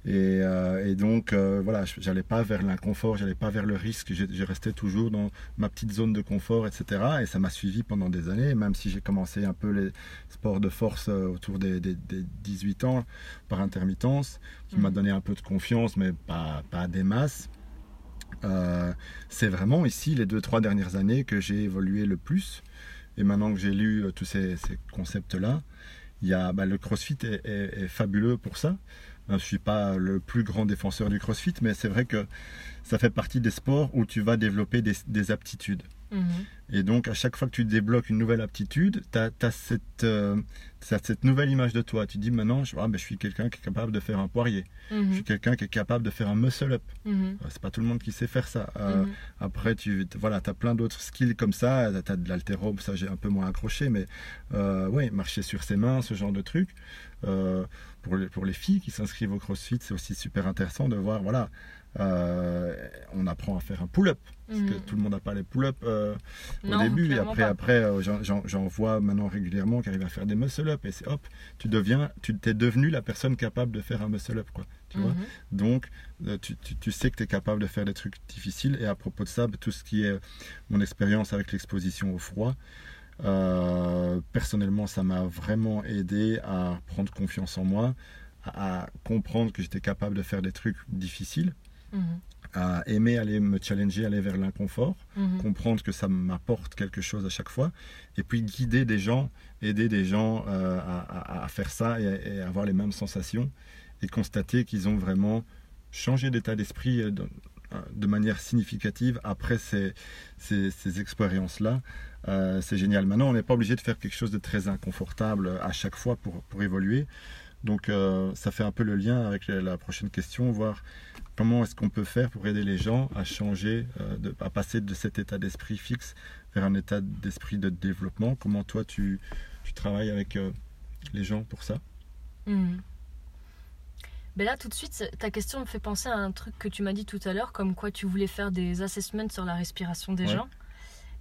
Euh, et, donc, euh, voilà, j'allais pas vers l'inconfort, j'allais pas vers le risque, j'ai resté toujours dans ma petite zone de confort, etc. Et ça m'a suivi pendant des années, même si j'ai commencé un peu les sports de force euh, autour des, 18 ans par intermittence, qui m'a mhm. donné un peu de confiance, mais pas, pas des masses. c'est vraiment ici, les deux, trois dernières années, que j'ai évolué le plus. Et maintenant que j'ai lu tous ces, concepts-là, il y a, bah, le CrossFit est fabuleux pour ça je ne suis pas le plus grand défenseur du CrossFit, mais c'est vrai que ça fait partie des sports où tu vas développer des, aptitudes. Mhm. Et donc, à chaque fois que tu débloques une nouvelle aptitude, tu as, euh, cette, nouvelle image de toi. Tu dis maintenant, je, ah, ben, je suis quelqu'un qui est capable de faire un poirier. Mhm. Je suis quelqu'un qui est capable de faire un muscle-up. Mhm. Euh, c'est pas tout le monde qui sait faire ça. Euh, après, tu voilà, as plein d'autres skills comme ça. Tu as de l'altérobe, ça j'ai un peu moins accroché, mais oui, marcher sur ses mains, ce genre de trucs pour, les, pour les filles qui s'inscrivent au CrossFit, c'est aussi super intéressant de voir, voilà, euh, on apprend à faire un pull-up. Parce que mhm. tout le monde n'a pas les pull-up euh, au début. Et après, après euh, j'en vois maintenant régulièrement qui arrivent à faire des muscle-up. Et c'est hop, tu deviens, tu t'es devenu la personne capable de faire un muscle-up. Quoi, tu vois mhm. Donc, tu, tu, tu, sais que tu es capable de faire des trucs difficiles. Et à propos de ça, tout ce qui est mon expérience avec l'exposition au froid, personnellement, ça m'a vraiment aidé à prendre confiance en moi, à, comprendre que j'étais capable de faire des trucs difficiles. À aimer aller me challenger, aller vers l'inconfort, mhm. comprendre que ça m'apporte quelque chose à chaque fois, et puis guider des gens, aider des gens euh, à, faire ça et, avoir les mêmes sensations, et constater qu'ils ont vraiment changé d'état d'esprit euh, de, manière significative après ces, ces expériences-là. Euh, c'est génial. Maintenant, on n'est pas obligé de faire quelque chose de très inconfortable à chaque fois pour, pour évoluer. Donc, euh, ça fait un peu le lien avec la prochaine question, voir comment est-ce qu'on peut faire pour aider les gens à changer, euh, à passer de cet état d'esprit fixe vers un état d'esprit de développement? Comment toi, tu, tu travailles avec les gens pour ça? Hmm. ben là, tout de suite, ta question me fait penser à un truc que tu m'as dit tout à l'heure, comme quoi tu voulais faire des assessments sur la respiration des gens.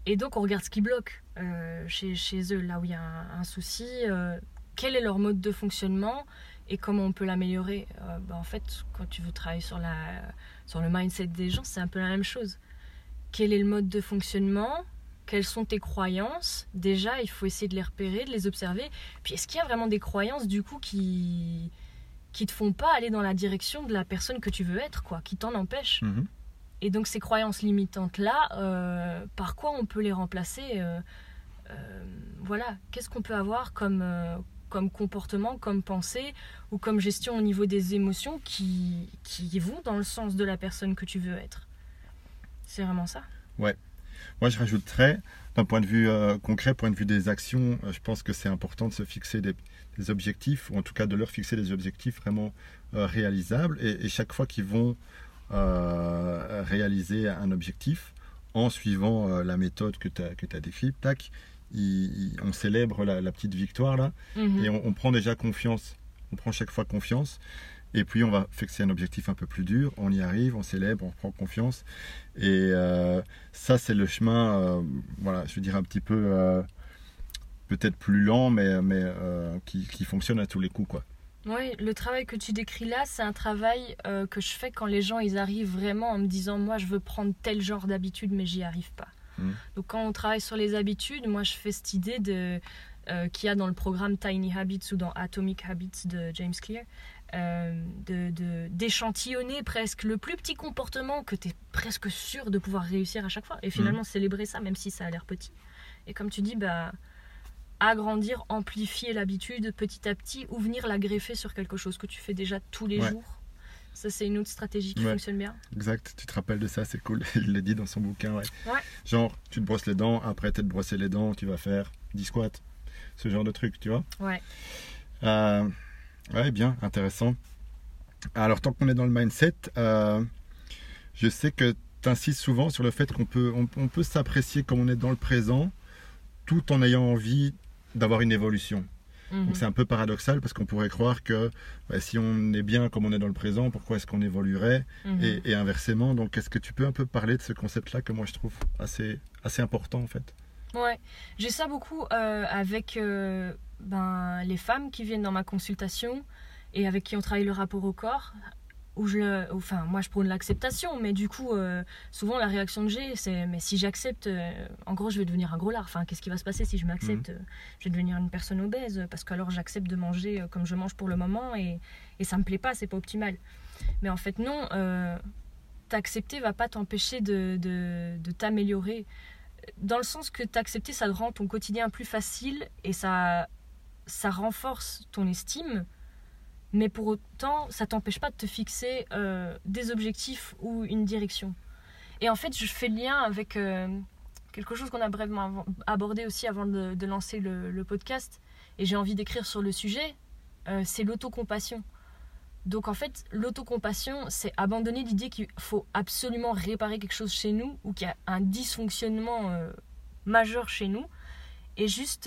Et donc, on regarde ce qui bloque euh, chez, chez, eux, là où il y a un, souci. Euh, quel est leur mode de fonctionnement et comment on peut l'améliorer euh, bah, En fait, quand tu veux travailler sur, la, sur le mindset des gens, c'est un peu la même chose. Quel est le mode de fonctionnement? Quelles sont tes croyances? Déjà, il faut essayer de les repérer, de les observer. Puis, est-ce qu'il y a vraiment des croyances, du coup, qui qui te font pas aller dans la direction de la personne que tu veux être, quoi, qui t'en empêchent mhm. Et donc ces croyances limitantes-là, euh, par quoi on peut les remplacer euh, euh, Voilà, qu'est-ce qu'on peut avoir comme, comme comportement, comme pensée ou comme gestion au niveau des émotions qui, vont dans le sens de la personne que tu veux être C'est vraiment ça Ouais. Moi, je rajouterais, d'un point de vue concret, point de vue des actions, je pense que c'est important de se fixer des, objectifs, ou en tout cas de leur fixer des objectifs vraiment réalisables. Et, chaque fois qu'ils vont euh, réaliser un objectif en suivant euh, la méthode que tu as décrite. Tac, on célèbre la, petite victoire là mhm. et on, prend déjà confiance. On prend chaque fois confiance. Et puis on va fixer un objectif un peu plus dur, on y arrive, on célèbre, on prend confiance. Et euh, ça, c'est le chemin, voilà, je veux dire un petit peu, peut-être plus lent, mais, mais qui, qui, fonctionne à tous les coups. Quoi. Oui, le travail que tu décris là, c'est un travail euh, que je fais quand les gens ils arrivent vraiment en me disant moi je veux prendre tel genre d'habitude mais j'y arrive pas. Hmm. Donc quand on travaille sur les habitudes, moi je fais cette idée de euh, qu'il y a dans le programme Tiny Habits ou dans Atomic Habits de James Clear, euh, de d'échantillonner presque le plus petit comportement que tu es presque sûr de pouvoir réussir à chaque fois et finalement hmm. célébrer ça même si ça a l'air petit. Et comme tu dis, bah agrandir, amplifier l'habitude petit à petit ou venir la greffer sur quelque chose que tu fais déjà tous les jours. Ça, c'est une autre stratégie qui fonctionne bien. Exact, tu te rappelles de ça, c'est cool. Il le dit dans son bouquin, ouais. ouais. Genre, tu te brosses les dents, après t'être brossé les dents, tu vas faire 10 squats. Ce genre de truc, tu vois Ouais. Euh, Ouais, bien, intéressant. Alors, tant qu'on est dans le mindset, euh, je sais que tu insistes souvent sur le fait qu'on peut, on, on peut s'apprécier comme on est dans le présent tout en ayant envie d'avoir une évolution. Mhm. Donc c'est un peu paradoxal parce qu'on pourrait croire que bah, si on est bien comme on est dans le présent, pourquoi est-ce qu'on évoluerait Mhm. et, et inversement. Donc est-ce que tu peux un peu parler de ce concept-là que moi je trouve assez, assez important en fait? Ouais, j'ai ça beaucoup euh, avec euh, ben, les femmes qui viennent dans ma consultation et avec qui on travaille le rapport au corps. Où je le- enfin, moi je prône l'acceptation, mais du coup, euh, souvent la réaction que j'ai, c'est mais si j'accepte, euh, en gros, je vais devenir un gros lard. Enfin, qu'est-ce qui va se passer si je m'accepte Euh, Je vais devenir une personne obèse parce qu'alors j'accepte de manger comme je mange pour le moment et, et ça me plaît pas, c'est pas optimal. Mais en fait, non, euh, t'accepter va pas t'empêcher de, de, de t'améliorer dans le sens que t'accepter, ça te rend ton quotidien plus facile et ça, ça renforce ton estime. Mais pour autant, ça t'empêche pas de te fixer euh, des objectifs ou une direction. Et en fait, je fais le lien avec euh, quelque chose qu'on a brièvement abordé aussi avant de, lancer le, podcast. Et j'ai envie d'écrire sur le sujet. euh, c'est l'autocompassion. Donc en fait, l'autocompassion, c'est abandonner l'idée qu'il faut absolument réparer quelque chose chez nous ou qu'il y a un dysfonctionnement majeur chez nous et juste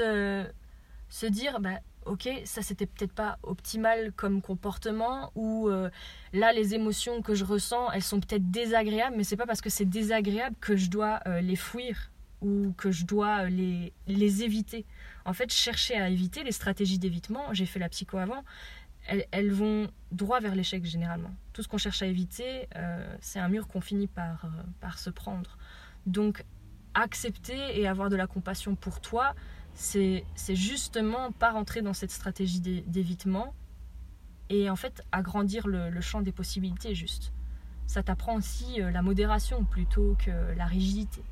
se dire bah ok ça c'était peut-être pas optimal comme comportement ou euh, là les émotions que je ressens elles sont peut-être désagréables mais c'est pas parce que c'est désagréable que je dois euh, les fuir ou que je dois euh, les, éviter. En fait chercher à éviter les stratégies d'évitement j'ai fait la psycho avant elles, vont droit vers l'échec généralement. Tout ce qu'on cherche à éviter c'est un mur qu'on finit par se prendre. Donc accepter et avoir de la compassion pour toi, c'est justement pas rentrer dans cette stratégie d'é- d'évitement et en fait agrandir le, le champ des possibilités juste. Ça t'apprend aussi euh, la modération plutôt que la rigidité.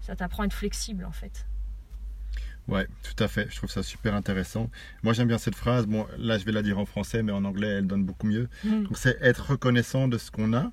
Ça t'apprend à être flexible en fait. Ouais, tout à fait. Je trouve ça super intéressant. Moi j'aime bien cette phrase. Bon, là je vais la dire en français, mais en anglais elle donne beaucoup mieux. Mm. Donc c'est être reconnaissant de ce qu'on a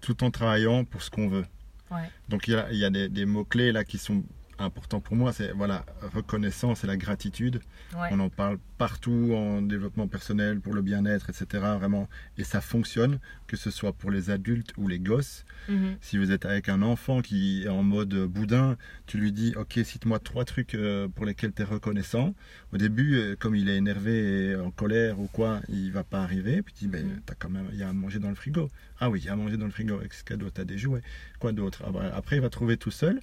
tout en travaillant pour ce qu'on veut. Ouais. Donc il y a, il y a des, des mots-clés là qui sont importants pour moi. C'est voilà, reconnaissance et la gratitude. Ouais. On en parle partout en développement personnel, pour le bien-être, etc. Vraiment. Et ça fonctionne, que ce soit pour les adultes ou les gosses. Mhm. Si vous êtes avec un enfant qui est en mode boudin, tu lui dis Ok, cite-moi trois trucs euh, pour lesquels tu es reconnaissant. Au début, euh, comme il est énervé et en colère ou quoi, il va pas arriver. Puis tu dis ben, Mhm. t'as quand même, Il y a à manger dans le frigo. Ah oui, il y a à manger dans le frigo. Qu'est-ce qu'il y a d'autre T'as des jouets? Quoi d'autre? Ah bah, Après, il va trouver tout seul.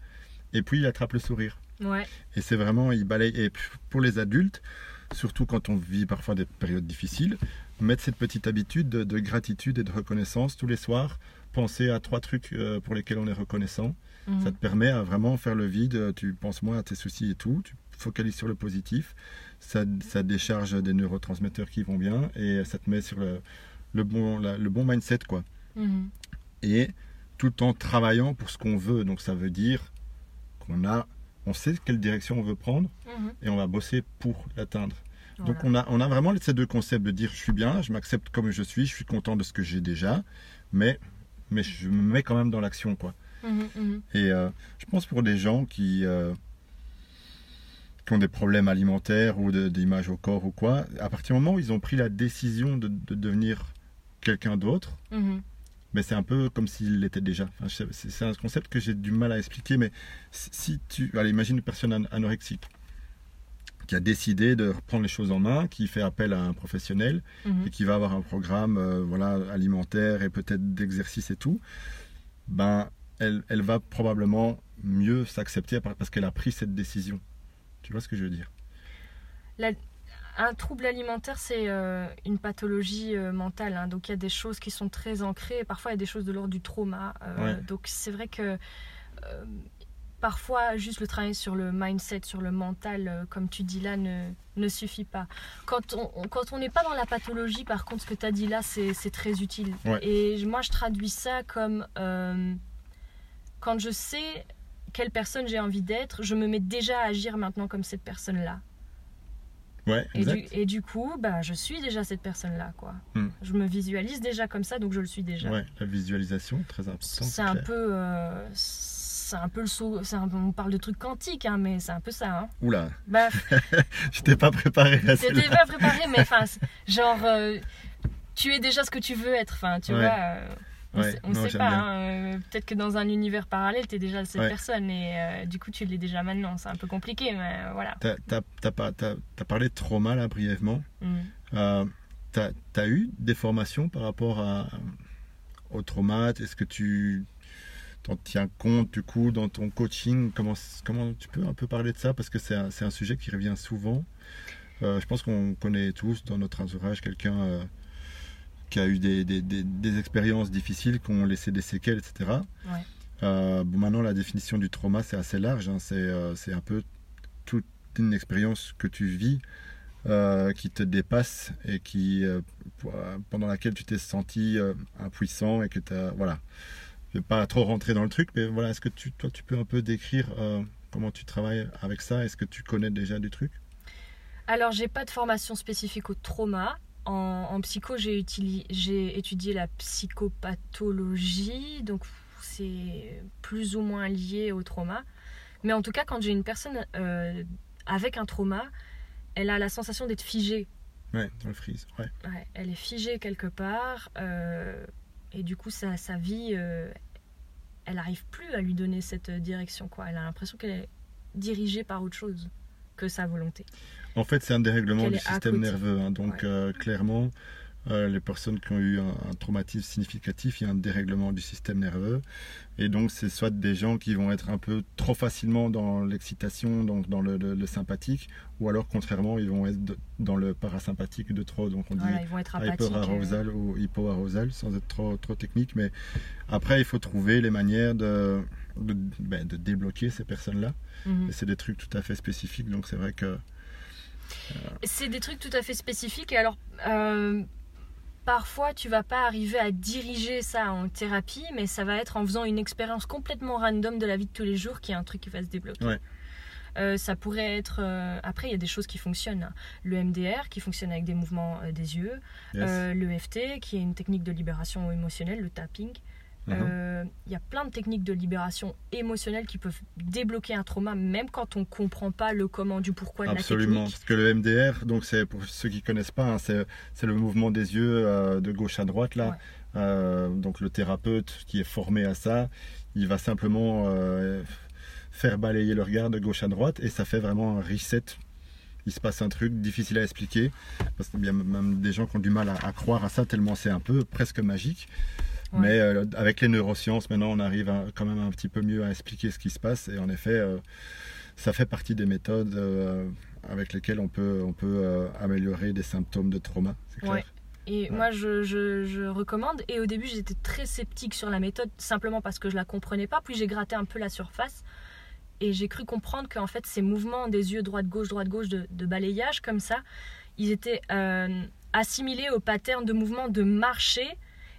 Et puis, il attrape le sourire. Ouais. Et c'est vraiment, il balaye. Et pour les adultes, surtout quand on vit parfois des périodes difficiles, mettre cette petite habitude de, de gratitude et de reconnaissance tous les soirs. Penser à trois trucs euh, pour lesquels on est reconnaissant. Mhm. Ça te permet à vraiment faire le vide. Tu penses moins à tes soucis et tout. Tu focalises sur le positif. Ça, ça décharge des neurotransmetteurs qui vont bien et ça te met sur le, le bon, la- le bon mindset, quoi. Mhm. Et tout en travaillant pour ce qu'on veut. Donc ça veut dire qu'on a, on sait quelle direction on veut prendre Mhm. et on va bosser pour l'atteindre. Donc on a, on a vraiment ces deux concepts de dire je suis bien, je m'accepte comme je suis, je suis content de ce que j'ai déjà, mais, mais je me mets quand même dans l'action. quoi. Mhm, mhm. Et euh, je pense pour des gens qui, euh, qui ont des problèmes alimentaires ou d'image au corps ou quoi, à partir du moment où ils ont pris la décision de, de devenir quelqu'un d'autre. Mais c'est un peu comme s'il l'était déjà. Enfin, c'est un concept que j'ai du mal à expliquer, mais si- tu... Allez, imagine une personne an- anorexique qui a décidé de reprendre les choses en main, qui fait appel à un professionnel Mhm. et qui va avoir un programme euh, voilà, alimentaire et peut-être d'exercice et tout, ben, elle, elle va probablement mieux s'accepter par- parce qu'elle a pris cette décision. Tu vois ce que je veux dire? Un trouble alimentaire, c'est euh, une pathologie euh, mentale. hein. donc il y a des choses qui sont très ancrées. Parfois, il y a des choses de l'ordre du trauma. euh, Ouais. Donc c'est vrai que parfois, juste le travail sur le mindset, sur le mental, comme tu dis là, ne, ne suffit pas. Quand on on- quand on n'est pas dans la pathologie, par contre, ce que tu as dit là, c'est c'est très utile. Ouais. Et moi, je traduis ça comme euh, quand je sais quelle personne j'ai envie d'être, je me mets déjà à agir maintenant comme cette personne-là. Ouais, Et du, exact. et du coup, bah, je suis déjà cette personne-là, quoi. Hmm. Je me visualise déjà comme ça, donc je le suis déjà. Ouais, la visualisation, très important. c'est un peu, euh, c'est un peu le saut. un- on parle de trucs quantiques, hein, mais c'est un peu ça. Hein. Oula, Bah, je t'ai pas préparé à C'était celle-là. pas préparé, mais enfin, genre, euh, tu es déjà ce que tu veux être. Enfin, tu Ouais. vois, euh, Ouais, on non, sait pas. hein, euh, Peut-être que dans un univers parallèle, tu es déjà cette Ouais. personne et euh, du coup, tu l'es déjà maintenant. C'est un peu compliqué, mais euh, voilà. T'as- t'as parlé de trauma là brièvement. Mm. Euh, t'as, t'as eu des formations par rapport à, au trauma? Est-ce que tu t'en tiens compte du coup dans ton coaching? Comment, comment tu peux un peu parler de ça? Parce que c'est un, sujet qui revient souvent. Euh, je pense qu'on connaît tous dans notre entourage quelqu'un qui a eu des, des- des- des expériences difficiles, qui ont laissé des séquelles, etc. Ouais. Euh, bon, maintenant, la définition du trauma, c'est assez large. hein. C'est, euh, un peu toute une expérience que tu vis euh, qui te dépasse et qui, pendant laquelle tu t'es senti impuissant et que tu Voilà. Je ne vais pas trop rentrer dans le truc, mais voilà, est-ce que tu, toi, tu peux un peu décrire comment tu travailles avec ça? Est-ce que tu connais déjà du truc Alors, j'ai pas de formation spécifique au trauma. En, en psycho, j'ai étudié la psychopathologie, donc c'est plus ou moins lié au trauma. Mais en tout cas, quand j'ai une personne euh, avec un trauma, elle a la sensation d'être figée. Ouais, dans le freeze. Ouais. Ouais, elle est figée quelque part euh, et du coup sa, sa vie euh, elle n'arrive plus à lui donner cette direction quoi elle a l'impression qu'elle est dirigée par autre chose que sa volonté En fait, c'est un dérèglement du système nerveux. hein. Donc, Ouais. euh, clairement, euh, les personnes qui ont eu un, un traumatisme significatif, il y a un dérèglement du système nerveux. Et donc, c'est soit des gens qui vont être un peu trop facilement dans l'excitation, donc dans le, le- le sympathique, ou alors, contrairement, ils vont être de- dans le parasympathique de trop. Donc, on dit voilà être apathiques euh, hyperarousal ou hypoarousal sans être trop, trop technique. Mais après, il faut trouver les manières de, de, ben, de débloquer ces personnes-là. Et c'est des trucs tout à fait spécifiques. Donc, c'est vrai que. C'est des trucs tout à fait spécifiques et alors euh, parfois tu vas pas arriver à diriger ça en thérapie mais ça va être en faisant une expérience complètement random de la vie de tous les jours qui est un truc qui va se débloquer Ouais. Euh, ça pourrait être euh, après il y a des choses qui fonctionnent hein. le MDR qui fonctionne avec des mouvements euh, des yeux Yes. Euh, l'EFT qui est une technique de libération émotionnelle le tapping Mhm. Euh, il y a plein de techniques de libération émotionnelle qui peuvent débloquer un trauma même quand on comprend pas le comment du pourquoi de Absolument, la technique parce que le MDR, donc c'est pour ceux qui connaissent pas, hein, c'est le mouvement des yeux euh, de gauche à droite là. Ouais. Euh, donc le thérapeute qui est formé à ça, il va simplement faire balayer le regard de gauche à droite et ça fait vraiment un reset. Il se passe un truc difficile à expliquer parce qu'il y a même des gens qui ont du mal à, à croire à ça tellement c'est un peu presque magique. Ouais. Mais euh, avec les neurosciences, maintenant, on arrive à- quand même un petit peu mieux à expliquer ce qui se passe. Et en effet, euh, ça fait partie des méthodes euh, avec lesquelles on peut, on peut améliorer des symptômes de trauma. C'est clair. Ouais. Et Ouais. moi, je, je- je recommande. Et au début, j'étais très sceptique sur la méthode, simplement parce que je la comprenais pas. Puis j'ai gratté un peu la surface. Et j'ai cru comprendre qu'en fait, ces mouvements des yeux droite-gauche, droite-gauche, de, de balayage comme ça, ils étaient assimilés au pattern de mouvement de marcher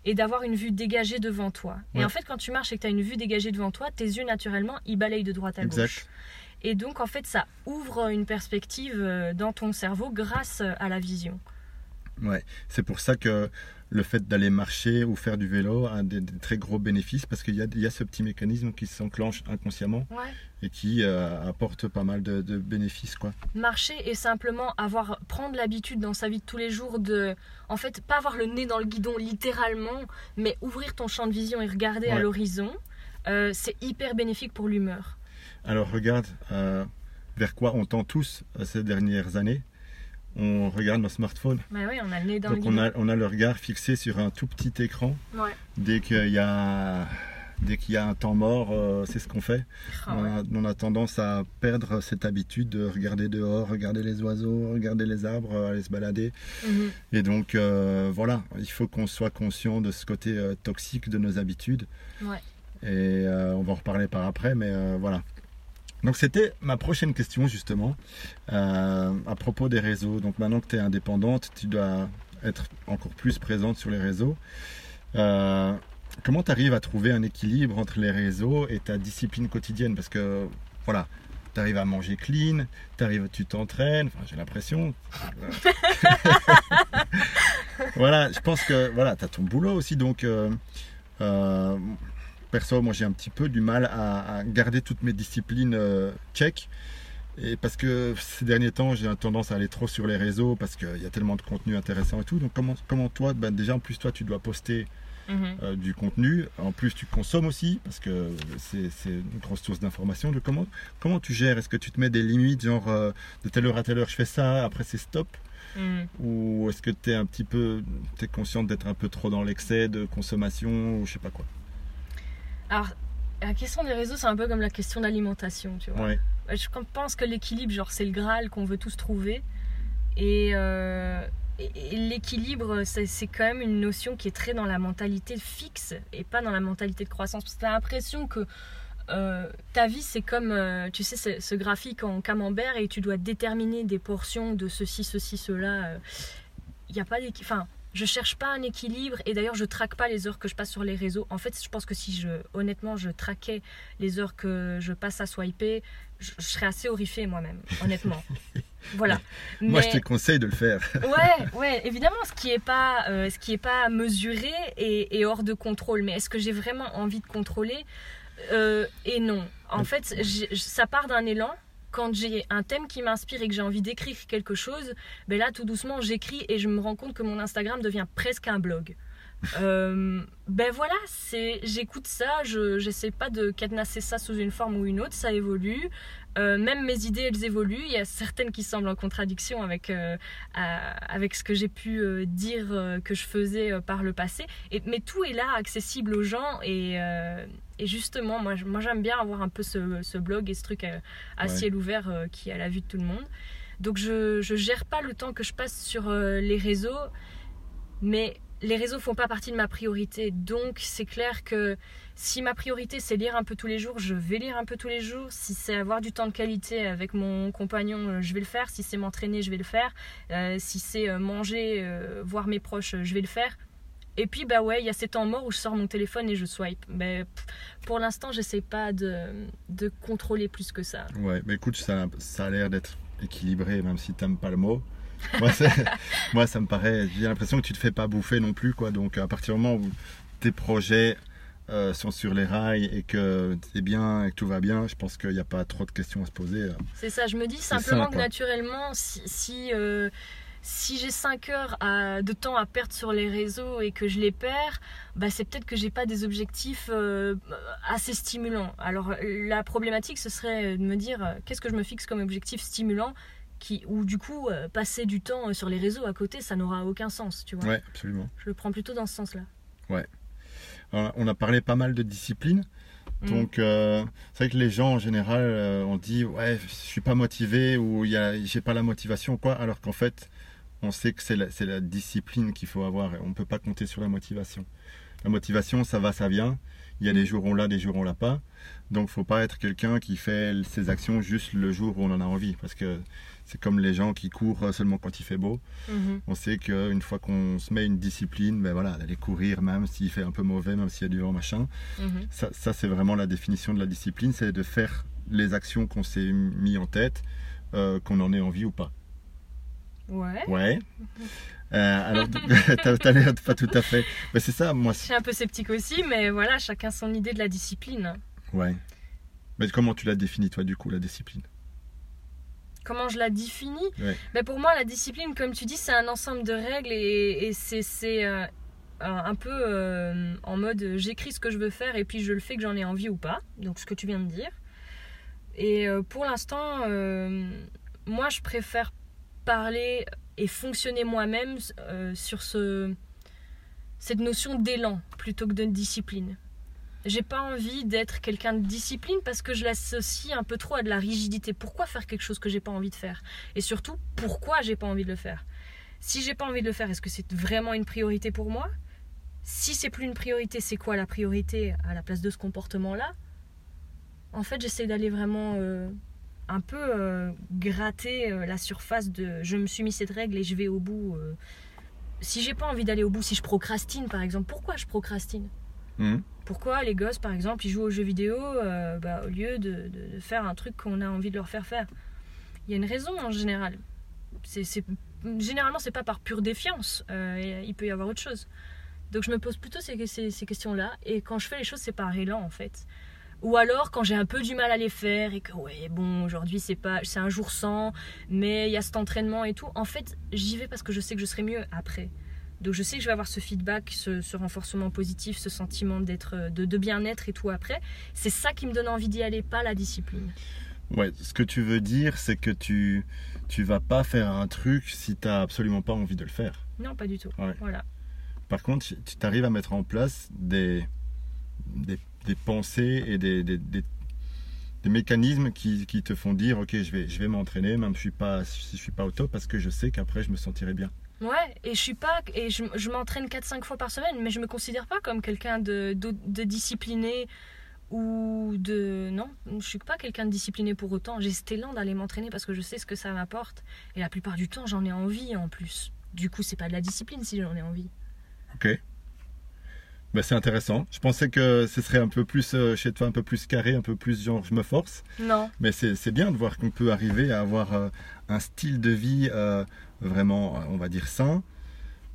et d'avoir une vue dégagée devant toi. Et en fait, quand tu marches et que tu as une vue dégagée devant toi, tes yeux, naturellement, ils balayent de droite à gauche. Exact. Et donc, en fait, ça ouvre une perspective euh, dans ton cerveau grâce euh, à la vision. Ouais. C'est pour ça que le fait d'aller marcher ou faire du vélo a des, des très gros bénéfices parce qu'il y y a ce petit mécanisme qui s'enclenche inconsciemment Ouais. et qui euh, apporte pas mal de, de bénéfices. Quoi. Marcher et simplement avoir prendre l'habitude dans sa vie de tous les jours de en fait pas avoir le nez dans le guidon littéralement mais ouvrir ton champ de vision et regarder à l'horizon euh, c'est hyper bénéfique pour l'humeur Alors regarde euh, vers quoi on tend tous ces dernières années. On regarde nos smartphones. bah oui on a le nez dans Donc le on a, on a le regard fixé sur un tout petit écran. ouais. Dès qu'il y a, dès qu'il y a un temps mort, euh, c'est ce qu'on fait. Ah on, ouais. a, on a tendance à perdre cette habitude de regarder dehors, regarder les oiseaux, regarder les arbres, euh, aller se balader. Mhm. Et donc euh, voilà, il faut qu'on soit conscient de ce côté toxique de nos habitudes. Ouais. Et on va en reparler par après, mais voilà. Donc c'était ma prochaine question justement euh, à propos des réseaux. Donc maintenant que tu es indépendante, tu dois être encore plus présente sur les réseaux. Euh, comment tu arrives à trouver un équilibre entre les réseaux et ta discipline quotidienne? Parce que voilà, tu arrives à manger clean, t'arrives, tu t'entraînes, enfin, j'ai l'impression. voilà, je pense que voilà, tu as ton boulot aussi, donc euh, perso, moi j'ai un petit peu du mal à, à garder toutes mes disciplines euh, check. Et parce que ces derniers temps, j'ai tendance à aller trop sur les réseaux parce qu'il y a tellement de contenu intéressant et tout. Donc comment, comment toi, ben déjà en plus toi tu dois poster Mhm. euh, du contenu. En plus tu consommes aussi parce que c'est une grosse source d'information. Comment, comment tu gères? Est-ce que tu te mets des limites genre euh, de telle heure à telle heure je fais ça, après c'est stop? Mhm. Ou est-ce que tu es un petit peu es consciente d'être un peu trop dans l'excès de consommation ou je sais pas quoi? Alors, la question des réseaux, c'est un peu comme la question d'alimentation, tu vois. Ouais, Je pense que l'équilibre, genre, c'est le Graal qu'on veut tous trouver. Et, euh, et- et l'équilibre, c'est quand même une notion qui est très dans la mentalité fixe et pas dans la mentalité de croissance. Parce que t'as l'impression que euh, ta vie, c'est comme, euh, tu sais, ce, ce graphique en camembert et tu dois déterminer des portions de ceci, ceci, cela. Il n'y a pas d'équilibre. Enfin, je cherche pas un équilibre et d'ailleurs, je traque pas les heures que je passe sur les réseaux. En fait, je pense que si je, honnêtement, je traquais les heures que je passe à swiper, je, je serais assez horrifiée moi-même, honnêtement. voilà. moi je te conseille de le faire. Ouais, ouais, évidemment, ce qui est pas, euh, ce qui est pas mesuré et, et hors de contrôle. Mais est-ce que j'ai vraiment envie de contrôler? Euh, Et non. En fait, ça part d'un élan. Quand j'ai un thème qui m'inspire et que j'ai envie d'écrire quelque chose, ben là, tout doucement, j'écris et je me rends compte que mon Instagram devient presque un blog. Euh, ben voilà, c'est, j'écoute ça, je j'essaie pas de cadenasser ça sous une forme ou une autre, ça évolue. Euh, même mes idées, elles évoluent. Il y a certaines qui semblent en contradiction avec euh, à- avec ce que j'ai pu dire que je faisais par le passé. Et, mais tout est là, accessible aux gens. Et, et justement, moi, moi j'aime bien avoir un peu ce, ce blog et ce truc à, à Ouais. ciel ouvert qui est à la vue de tout le monde. Donc je, je gère pas le temps que je passe sur les réseaux, mais les réseaux font pas partie de ma priorité. Donc c'est clair que si ma priorité c'est lire un peu tous les jours, je vais lire un peu tous les jours. Si c'est avoir du temps de qualité avec mon compagnon, euh, je vais le faire. Si c'est m'entraîner, je vais le faire. Euh, si c'est euh, manger, voir mes proches, je vais le faire. Et puis bah ouais, il y a ces temps morts où je sors mon téléphone et je swipe. Mais pour l'instant, j'essaie pas de, de contrôler plus que ça. Ouais, mais écoute, ça, ça a l'air d'être équilibré, même si t'aimes pas le mot. Moi, c'est- moi, ça me paraît. J'ai l'impression que tu te fais pas bouffer non plus, quoi. Donc, à partir du moment où tes projets euh, sont sur les rails et que t'es bien et que tout va bien, je pense qu'il n'y a pas trop de questions à se poser. euh. C'est ça, je me dis C'est simplement ça, que naturellement, si, si, euh, si j'ai 5 heures à- de temps à perdre sur les réseaux et que je les perds, bah c'est peut-être que j'ai pas des objectifs euh, assez stimulants. Alors la problématique, ce serait de me dire qu'est-ce que je me fixe comme objectif stimulant qui, ou du coup, euh, passer du temps sur les réseaux à côté, ça n'aura aucun sens, tu vois. Ouais, absolument. Je le prends plutôt dans ce sens-là. Alors, on a parlé pas mal de disciplines. Mm. Donc, euh, c'est vrai que les gens en général euh, ont dit Ouais, je suis pas motivé ou il j'ai pas la motivation, quoi. Alors qu'en fait, on sait que c'est la, discipline qu'il faut avoir et on peut pas compter sur la motivation. La motivation, ça va, ça vient. Il y a des jours où on l'a, des jours où on l'a pas. Donc, faut pas être quelqu'un qui fait ses actions juste le jour où on en a envie. Parce que c'est comme les gens qui courent seulement quand il fait beau. Mhm. On sait qu'une fois qu'on se met une discipline, ben voilà, d'aller courir même s'il fait un peu mauvais, même s'il y a du vent, machin. Mhm. Ça, ça, c'est vraiment la définition de la discipline, c'est de faire les actions qu'on s'est mis en tête, euh, qu'on en ait envie ou pas. Ouais. Ouais. Euh, alors, t'as l'air de pas tout à fait. Mais c'est ça, moi. Je suis un peu sceptique aussi, mais voilà, chacun son idée de la discipline. Ouais. Mais comment tu la définis, toi, du coup, la discipline? Comment je la définis Ouais. Ben Pour moi, la discipline, comme tu dis, c'est un ensemble de règles et, et c'est euh, un peu euh, en mode euh, j'écris ce que je veux faire et puis je le fais que j'en ai envie ou pas. Donc ce que tu viens de dire. Et euh, pour l'instant, moi, je préfère parler et fonctionner moi-même sur ce, cette notion d'élan plutôt que de discipline. J'ai pas envie d'être quelqu'un de discipline parce que je l'associe un peu trop à de la rigidité. Pourquoi faire quelque chose que j'ai pas envie de faire? Et surtout, pourquoi j'ai pas envie de le faire? Si j'ai pas envie de le faire, est-ce que c'est vraiment une priorité pour moi? Si c'est plus une priorité, c'est quoi la priorité à la place de ce comportement-là? En fait, j'essaie d'aller vraiment euh, un peu euh, gratter euh, la surface de je me suis mis cette règle et je vais au bout. Si j'ai pas envie d'aller au bout, si je procrastine par exemple, pourquoi je procrastine? Mhm. Pourquoi les gosses, par exemple, ils jouent aux jeux vidéo euh, bah, au lieu de, faire un truc qu'on a envie de leur faire faire? Il y a une raison en général. C'est, c'est- généralement, c'est pas par pure défiance. Euh, il peut y avoir autre chose. Donc je me pose plutôt ces, ces, ces questions-là. Et quand je fais les choses, c'est par élan en fait. Ou alors quand j'ai un peu du mal à les faire et que ouais bon aujourd'hui c'est pas c'est un jour sans mais il y a cet entraînement et tout en fait j'y vais parce que je sais que je serai mieux après donc je sais que je vais avoir ce feedback ce, ce renforcement positif ce sentiment d'être de, de bien-être et tout après c'est ça qui me donne envie d'y aller pas la discipline Ouais, ce que tu veux dire, c'est que tu tu vas pas faire un truc si tu n'as absolument pas envie de le faire. non pas du tout Ouais. voilà Par contre, tu t'arrives à mettre en place des, des, des pensées et des, des, des- des mécanismes qui, qui te font dire ok je vais, je vais m'entraîner même je suis pas, si je suis pas au top parce que je sais qu'après je me sentirai bien. Ouais, et je suis pas et je, je m'entraîne 4-5 fois par semaine, mais je me considère pas comme quelqu'un de, de, de discipliné ou de non, je suis pas quelqu'un de discipliné pour autant. J'ai cet élan d'aller m'entraîner parce que je sais ce que ça m'apporte et la plupart du temps, j'en ai envie en plus. Du coup, c'est pas de la discipline si j'en ai envie. Ok. Bah, c'est intéressant. Je pensais que ce serait un peu plus euh, chez toi, un peu plus carré, un peu plus genre je me force. Non. Mais c'est c'est bien de voir qu'on peut arriver à avoir euh, un style de vie euh, vraiment, euh, on va dire, sain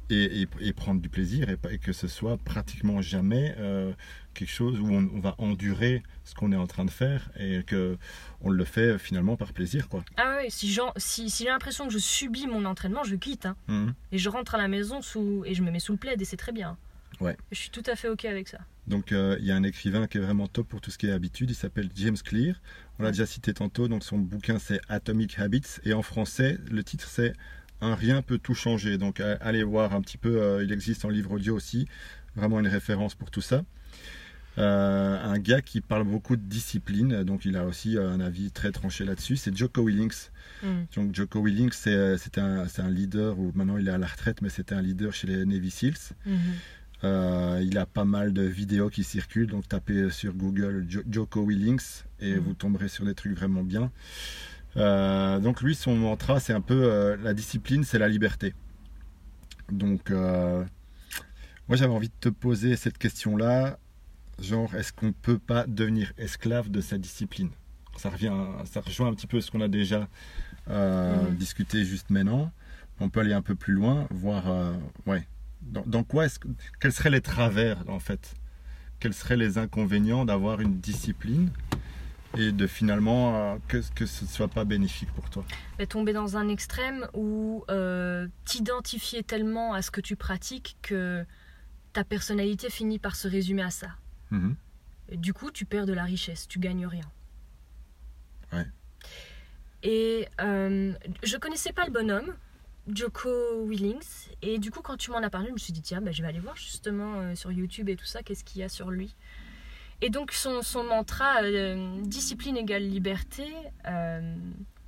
et, et- et prendre du plaisir et, que ce soit pratiquement jamais euh, quelque chose où on, on va endurer ce qu'on est en train de faire et que on le fait finalement par plaisir. Quoi. Ah ouais, si j'en- si, si j'ai l'impression que je subis mon entraînement, je quitte. hein. Mhm. Et je rentre à la maison sous et je me mets sous le plaid et c'est très bien. Ouais. Je suis tout à fait ok avec ça. Donc euh, il y a un écrivain qui est vraiment top pour tout ce qui est habitude, il s'appelle James Clear. On l'a déjà cité tantôt, donc son bouquin c'est Atomic Habits et en français le titre c'est Un rien peut tout changer. Donc allez voir un petit peu, euh, il existe en livre audio aussi, vraiment une référence pour tout ça. Euh, un gars qui parle beaucoup de discipline, donc il a aussi euh, un avis très tranché là-dessus, c'est Jocko Willings. Mm. Donc Jocko Willings c'est un, leader, ou maintenant il est à la retraite, mais c'était un leader chez les Navy Seals. Mhm. Euh, il a pas mal de vidéos qui circulent, donc tapez sur Google Jo- Joko Willings et Mhm. vous tomberez sur des trucs vraiment bien. Euh, donc lui, son mantra, c'est un peu euh, la discipline, c'est la liberté. Donc euh, moi, j'avais envie de te poser cette question-là, genre, est-ce qu'on peut pas devenir esclave de sa discipline? Ça revient, ça rejoint un petit peu ce qu'on a déjà Mhm. discuté juste maintenant. On peut aller un peu plus loin, voir, ouais, dans, dans quoi est-ce que, quels seraient les travers en fait? Quels seraient les inconvénients d'avoir une discipline? Et de finalement euh, que, que ce ne soit pas bénéfique pour toi Mais tomber dans un extrême où euh, t'identifier tellement à ce que tu pratiques que ta personnalité finit par se résumer à ça. Mhm. Et du coup, tu perds de la richesse, tu gagnes rien. Ouais. Et euh, je connaissais pas le bonhomme, Joko Willings, et du coup, quand tu m'en as parlé, je me suis dit, tiens, bah, je vais aller voir justement euh, sur YouTube et tout ça, qu'est-ce qu'il y a sur lui. Et donc, son, mantra, euh, discipline égale liberté, euh,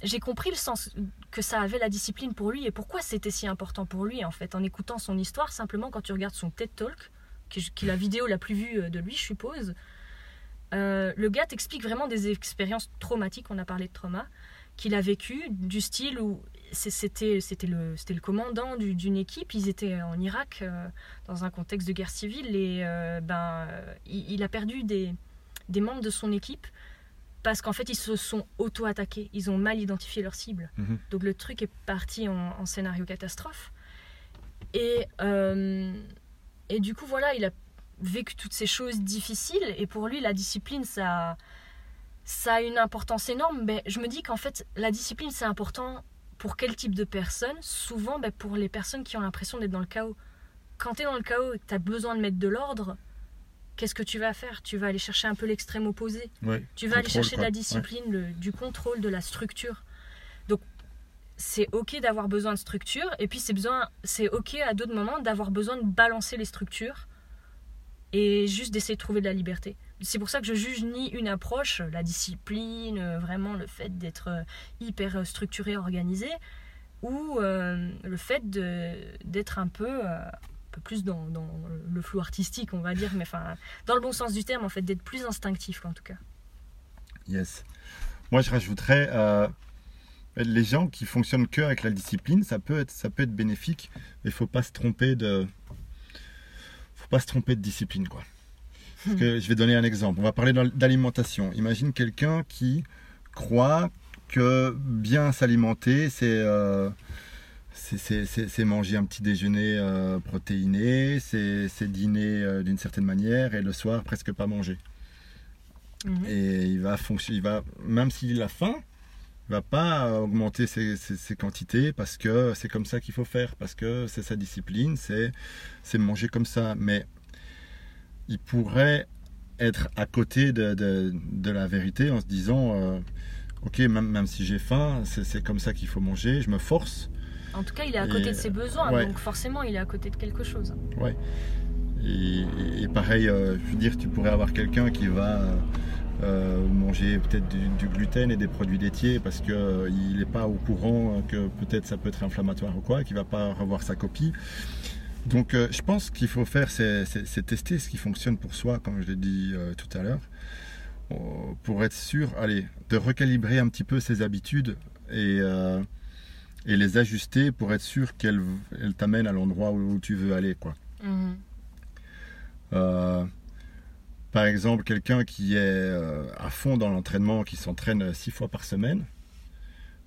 j'ai compris le sens que ça avait la discipline pour lui et pourquoi c'était si important pour lui, en fait, en écoutant son histoire, simplement quand tu regardes son TED Talk, qui est- la vidéo la plus vue euh, de lui, je suppose. Le gars t'explique vraiment des expériences traumatiques, on a parlé de trauma, qu'il a vécu, du style où c'était le, commandant du- d'une équipe, ils étaient en Irak euh, dans un contexte de guerre civile et euh, ben, il, il a perdu des, des membres de son équipe parce qu'en fait ils se sont auto-attaqués, ils ont mal identifié leur cible. Mhm. Donc le truc est parti en, en scénario catastrophe. Et, euh, et du coup, voilà, il a vécu toutes ces choses difficiles. Et pour lui, la discipline, ça, ça a une importance énorme. Mais je me dis qu'en fait, la discipline, c'est important pour quel type de personnes Souvent, ben, pour les personnes qui ont l'impression d'être dans le chaos. Quand tu es dans le chaos et que tu as besoin de mettre de l'ordre, qu'est-ce que tu vas faire? Tu vas aller chercher un peu l'extrême opposé. Ouais, Tu vas aller chercher quoi. de la discipline, le- du contrôle, de la structure. Donc, c'est ok d'avoir besoin de structure, et puis c'est besoin, c'est ok à d'autres moments d'avoir besoin de balancer les structures et juste d'essayer de trouver de la liberté. C'est pour ça que je juge ni une approche, la discipline, euh, vraiment le fait d'être euh, hyper euh, structuré, organisé, ou le fait d'être un peu, un peu plus dans, dans le flou artistique, on va dire, mais enfin, dans le bon sens du terme, en fait, d'être plus instinctif en tout cas. Yes. Moi, je rajouterais euh, les gens qui fonctionnent que avec la discipline, ça peut être, ça peut être bénéfique, mais il faut faut pas se tromper de discipline, quoi. Parce que je vais donner un exemple. On va parler d'al- d'alimentation. Imagine quelqu'un qui croit que bien s'alimenter, c'est euh, manger un petit déjeuner euh, protéiné, c'est dîner euh, d'une certaine manière et le soir presque pas manger. Mhm. Et il va fonctionner, il va, même s'il a faim, il va pas augmenter ses, quantités parce que c'est comme ça qu'il faut faire, parce que c'est sa discipline, c'est manger comme ça. Mais il pourrait être à côté de, la vérité en se disant, euh, ok, même, même si j'ai faim, c'est comme ça qu'il faut manger, je me force en tout cas, il est à côté de ses besoins, donc forcément, il est à côté de quelque chose. Ouais. Et, pareil, euh, je veux dire, tu pourrais avoir quelqu'un qui va euh, manger peut-être du, gluten et des produits laitiers parce qu'il euh, n'est pas au courant que peut-être ça peut être inflammatoire ou quoi, qui va pas revoir sa copie. Donc je pense qu'il faut faire, c'est tester ce qui fonctionne pour soi, comme je l'ai dit tout à l'heure, pour être sûr, allez, de recalibrer un petit peu ses habitudes et et les ajuster pour être sûr qu'elles t'amènent à l'endroit où, tu veux aller. Quoi. Mhm. Euh, par exemple, quelqu'un qui est euh, à fond dans l'entraînement, qui s'entraîne six fois par semaine,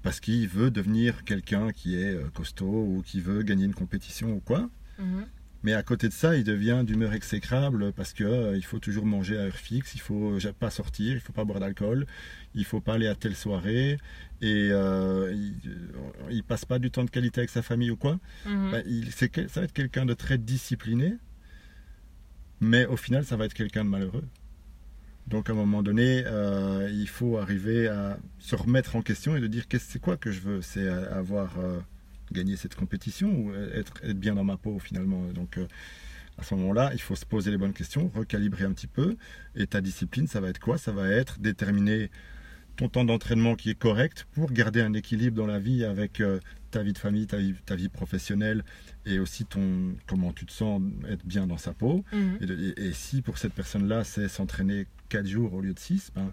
parce qu'il veut devenir quelqu'un qui est euh, costaud ou qui veut gagner une compétition ou quoi. Mhm. Mais à côté de ça, il devient d'humeur exécrable parce que euh, il faut toujours manger à heure fixe, il faut pas sortir, il faut pas boire d'alcool, il faut pas aller à telle soirée et euh, il, passe pas du temps de qualité avec sa famille ou quoi. Mhm. Ben, il, ça va être quelqu'un de très discipliné, mais au final, ça va être quelqu'un de malheureux. Donc à un moment donné, euh, il faut arriver à se remettre en question et de dire qu'est-ce c'est quoi que je veux, c'est avoir gagner cette compétition ou être, être bien dans ma peau finalement. Donc euh, à ce moment-là, il faut se poser les bonnes questions, recalibrer un petit peu. Et ta discipline, ça va être quoi? Ça va être déterminer ton temps d'entraînement qui est correct pour garder un équilibre dans la vie avec euh, ta vie de famille, ta vie, ta vie, professionnelle et aussi ton comment tu te sens être bien dans sa peau. Mhm. Et, si pour cette personne-là, c'est s'entraîner 4 jours au lieu de 6, ben,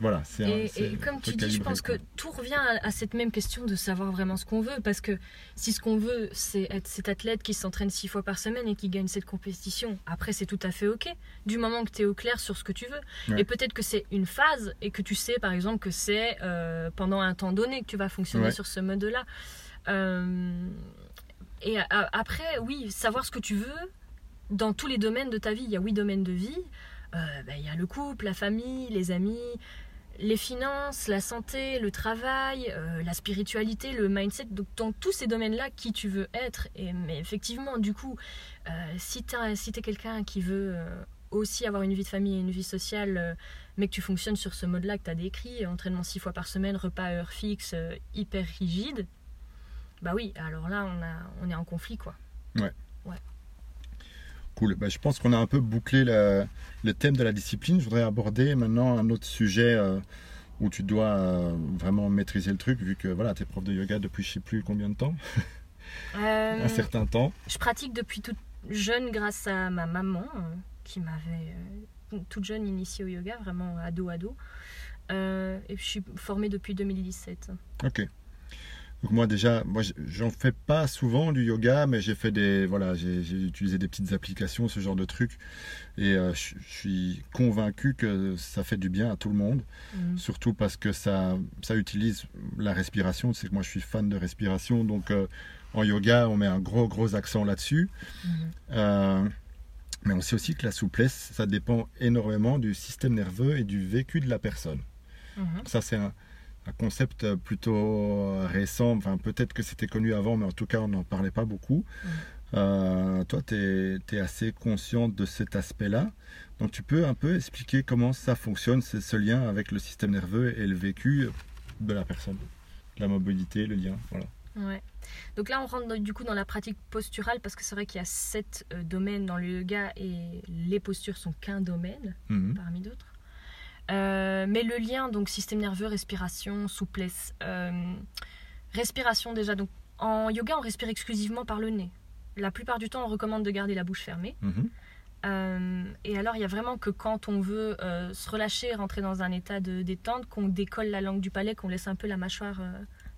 voilà, et, et, comme tu dis, je pense que tout revient à, cette même question de savoir vraiment ce qu'on veut. Parce que si ce qu'on veut, c'est être cet athlète qui s'entraîne six fois par semaine et qui gagne cette compétition, après c'est tout à fait ok. Du moment que tu es au clair sur ce que tu veux. Et peut-être que c'est une phase et que tu sais par exemple que c'est euh, pendant un temps donné que tu vas fonctionner sur ce mode-là. Euh, et après, oui, savoir ce que tu veux dans tous les domaines de ta vie. Il y a huit domaines de vie. Euh, bah, il y a le couple, la famille, les amis, les finances, la santé, le travail, euh, la spiritualité, le mindset, donc dans tous ces domaines-là, qui tu veux être. Et, mais effectivement, du coup, euh, si tu es, quelqu'un qui veut aussi avoir une vie de famille et une vie sociale, mais que tu fonctionnes sur ce mode-là que tu as décrit, entraînement six fois par semaine, repas à heure fixe, hyper rigide, bah oui, alors là, on, on est en conflit, quoi. Ouais. Cool. Bah, je pense qu'on a un peu bouclé le thème de la discipline. Je voudrais aborder maintenant un autre sujet euh, où tu dois euh, vraiment maîtriser le truc, vu que voilà, tu es prof de yoga depuis je sais plus combien de temps? Euh, un certain temps. Je pratique depuis toute jeune grâce à ma maman qui m'avait toute jeune initiée au yoga, vraiment ado-ado. et je suis formée depuis 2017. Ok. Donc moi déjà, moi j'en fais pas souvent du yoga, mais j'ai fait des voilà, j'ai utilisé des petites applications, ce genre de trucs, et euh, je suis convaincu que ça fait du bien à tout le monde, mhm. surtout parce que ça ça utilise la respiration. C'est que moi je suis fan de respiration, donc euh, en yoga on met un gros gros accent là-dessus. Mhm. Euh, mais on sait aussi que la souplesse, ça dépend énormément du système nerveux et du vécu de la personne. Mhm. Ça c'est un un concept plutôt récent. Enfin, peut-être que c'était connu avant, mais en tout cas, on n'en parlait pas beaucoup. Euh, toi, tu es, assez consciente de cet aspect-là. Donc, tu peux un peu expliquer comment ça fonctionne, ce lien avec le système nerveux et le vécu de la personne? La mobilité, le lien, voilà. Ouais. Donc là, on rentre du coup dans la pratique posturale parce que c'est vrai qu'il y a sept euh, domaines dans le yoga et les postures sont qu'un domaine mhm. parmi d'autres. Euh, mais le lien, donc système nerveux, respiration, souplesse. Euh, respiration déjà, donc en yoga, on respire exclusivement par le nez. La plupart du temps, on recommande de garder la bouche fermée. Mhm. Euh, et alors, il y a vraiment que quand on veut se relâcher, rentrer dans un état de détente, qu'on décolle la langue du palais, qu'on laisse un peu la mâchoire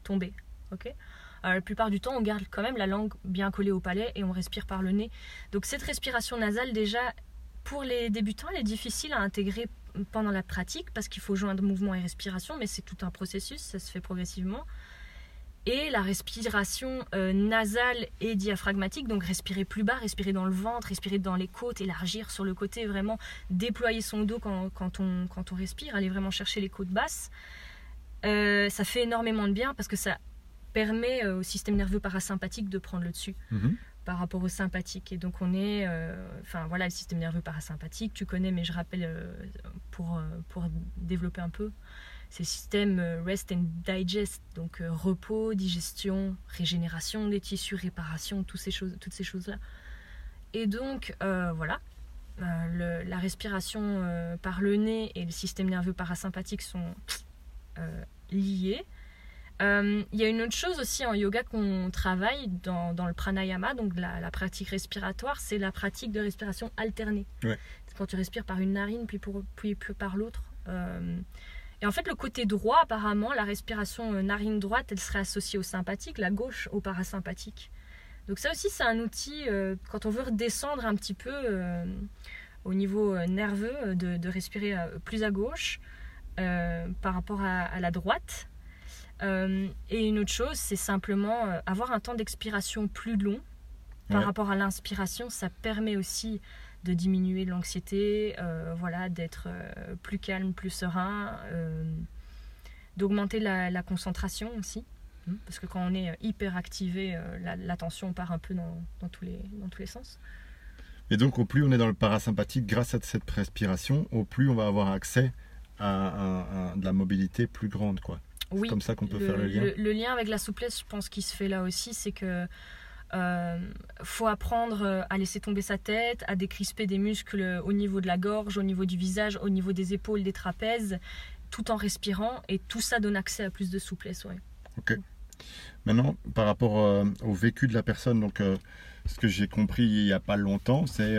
tomber. ok? La plupart du temps, on garde quand même la langue bien collée au palais et on respire par le nez. Donc cette respiration nasale, déjà, pour les débutants, elle est difficile à intégrer pendant la pratique parce qu'il faut joindre mouvement et respiration, mais c'est tout un processus, ça se fait progressivement. et la respiration euh, nasale et diaphragmatique, donc respirer plus bas, respirer dans le ventre, respirer dans les côtes, élargir sur le côté, vraiment déployer son dos quand, quand, on, quand on respire, aller vraiment chercher les côtes basses. Euh, ça fait énormément de bien parce que ça permet euh, au système nerveux parasympathique de prendre le dessus Mhm. Par rapport au sympathique. Et donc on est, euh, enfin voilà, le système nerveux parasympathique, tu connais, mais je rappelle euh, pour, euh, pour développer un peu, c'est le système euh, rest and digest, donc repos, digestion, régénération des tissus, réparation, toutes ces choses, toutes ces choses-là. Et donc voilà, la respiration par le nez et le système nerveux parasympathique sont liés. Euh, Il y a une autre chose aussi en yoga qu'on travaille dans, dans le pranayama, donc la, la pratique respiratoire, c'est la pratique de respiration alternée. Ouais. C'est quand tu respires par une narine puis, pour, puis, puis par l'autre. Euh, et en fait, le côté droit, apparemment, la respiration euh, narine droite, elle serait associée au sympathique, la gauche au parasympathique. Donc ça aussi, c'est un outil, euh, quand on veut redescendre un petit peu euh, au niveau euh, nerveux, euh, de, de respirer euh, plus à gauche euh, par rapport à, à la droite. Euh, et une autre chose, c'est simplement euh, avoir un temps d'expiration plus long par Ouais. rapport à l'inspiration. Ça permet aussi de diminuer l'anxiété, euh, voilà, d'être plus calme, plus serein, d'augmenter la, la concentration aussi. hein, Parce que quand on est hyper activé, la- l'attention part un peu dans, dans tous les, dans tous les sens. Et donc, au plus on est dans le parasympathique, grâce à cette respiration, au plus on va avoir accès à, à- à de la mobilité plus grande. quoi. Oui, comme ça qu'on peut faire le lien. Le, lien avec la souplesse, je pense qu'il se fait là aussi, c'est que euh, faut apprendre euh, à laisser tomber sa tête, à décrisper des muscles au niveau de la gorge, au niveau du visage, au niveau des épaules, des trapèzes, tout en respirant, et tout ça donne accès à plus de souplesse. Ouais. Maintenant, par rapport euh, au vécu de la personne, donc euh, ce que j'ai compris il n'y a pas longtemps, c'est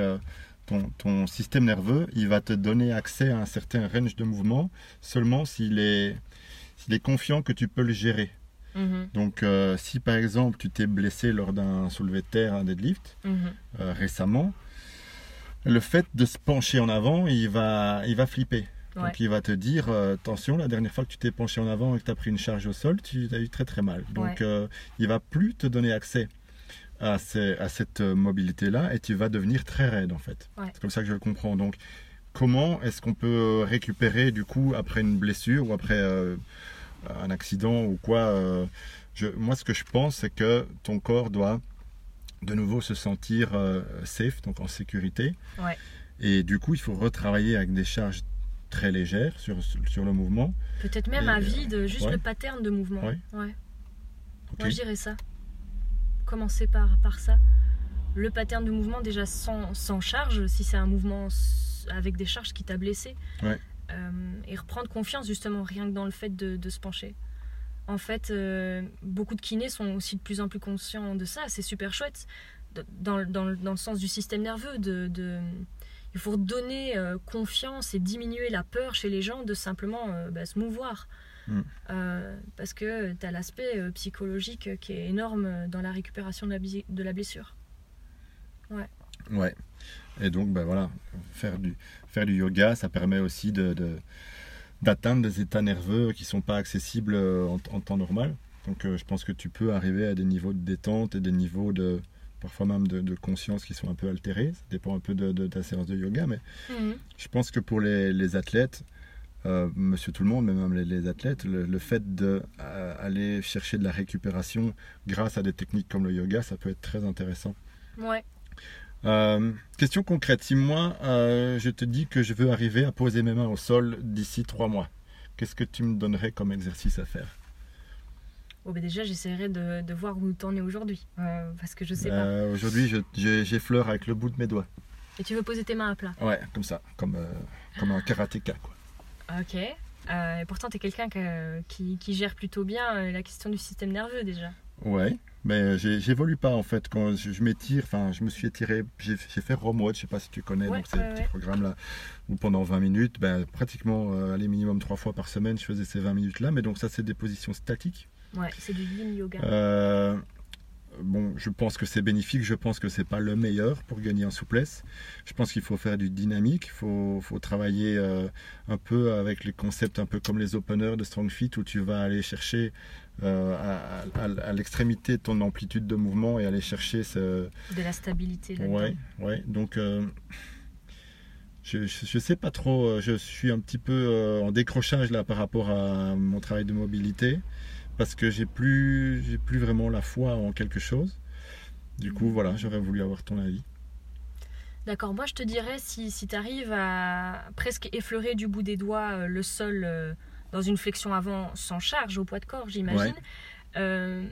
ton, ton système nerveux, il va te donner accès à un certain range de mouvement seulement s'il est, s'il est confiant que tu peux le gérer. Mhm, Donc, euh, si par exemple tu t'es blessé lors d'un soulevé de terre, un deadlift, mhm. euh, récemment, le fait de se pencher en avant, il va, il va flipper. Ouais. Donc il va te dire, euh, attention, la dernière fois que tu t'es penché en avant et que tu as pris une charge au sol, tu as eu très très mal. Donc Ouais. il va plus te donner accès à, ces- à cette mobilité-là et tu vas devenir très raide en fait. Ouais. C'est comme ça que je le comprends. Donc comment est-ce qu'on peut récupérer du coup après une blessure ou après euh, un accident ou quoi euh, je, Moi ce que je pense c'est que ton corps doit de nouveau se sentir euh, safe, donc en sécurité. Ouais. Et du coup il faut retravailler avec des charges très légères sur, sur le mouvement. Peut-être même Et, à euh, vide, juste ouais. le pattern de mouvement. Ouais. Ouais. Moi, je dirais ça. Commencer par, par ça. Le pattern de mouvement, déjà sans, sans charge, si c'est un mouvement avec des charges qui t'a blessé. Ouais. Euh, et reprendre confiance, justement, rien que dans le fait de, de se pencher. En fait, euh, beaucoup de kinés sont aussi de plus en plus conscients de ça. C'est super chouette. Dans, le- dans, le- dans le sens du système nerveux, de, de- il faut donner euh, confiance et diminuer la peur chez les gens de simplement euh, bah, se mouvoir. Mm. Euh, parce que tu as l'aspect psychologique qui est énorme dans la récupération de la, de la blessure. Ouais. Et donc, ben voilà, faire du, faire du yoga, ça permet aussi de, de- d'atteindre des états nerveux qui sont pas accessibles euh, en, en temps normal. Donc, euh, je pense que tu peux arriver à des niveaux de détente et des niveaux de parfois même de, de conscience qui sont un peu altérés. Ça dépend un peu de, de ta séance de yoga, mais je pense que pour les, les athlètes, euh, monsieur tout le monde, mais même les, les athlètes, le, le fait d'aller chercher de la récupération grâce à des techniques comme le yoga, ça peut être très intéressant. Ouais. Euh, question concrète, si moi euh, je te dis que je veux arriver à poser mes mains au sol d'ici trois mois, qu'est-ce que tu me donnerais comme exercice à faire? Bon, bah déjà, j'essaierai de, de voir où t'en es aujourd'hui. euh, parce que je sais Euh, Aujourd'hui, je- j'ai- j'effleure avec le bout de mes doigts. pas. Et tu veux poser tes mains à plat? Ouais, comme ça, comme, comme un karatéka. Quoi. Ok. Et pourtant, tu es quelqu'un que- qui, qui gère plutôt bien la question du système nerveux déjà. Ouais, mais j'ai- j'évolue pas en fait. Quand je, je m'étire, enfin, je me suis étiré, j'ai fait Romwatch, je sais pas si tu connais, Ouais, donc c'est ouais, petit ouais. programme là où pendant 20 minutes, ben, pratiquement, euh, allez, minimum trois fois par semaine, je faisais ces 20 minutes là, mais donc ça, c'est des positions statiques. Ouais, c'est du yin yoga. Euh, bon, je pense que c'est bénéfique, je pense que c'est pas le meilleur pour gagner en souplesse. Je pense qu'il faut faire du dynamique, il faut, faut travailler euh, un peu avec les concepts un peu comme les openers de Strong Fit où tu vas aller chercher euh, à, à- à l'extrémité de ton amplitude de mouvement et aller chercher ce, De la stabilité là-dedans. Ouais, ouais. Donc, euh, je, je sais pas trop. euh, Je suis un petit peu euh, en décrochage là par rapport à mon travail de mobilité parce que j'ai plus, j'ai plus vraiment la foi en quelque chose. Du coup, voilà, j'aurais voulu avoir ton avis. D'accord, moi je te dirais si, si tu arrives à presque effleurer du bout des doigts euh, le sol euh, dans une flexion avant sans charge au poids de corps, j'imagine, euh,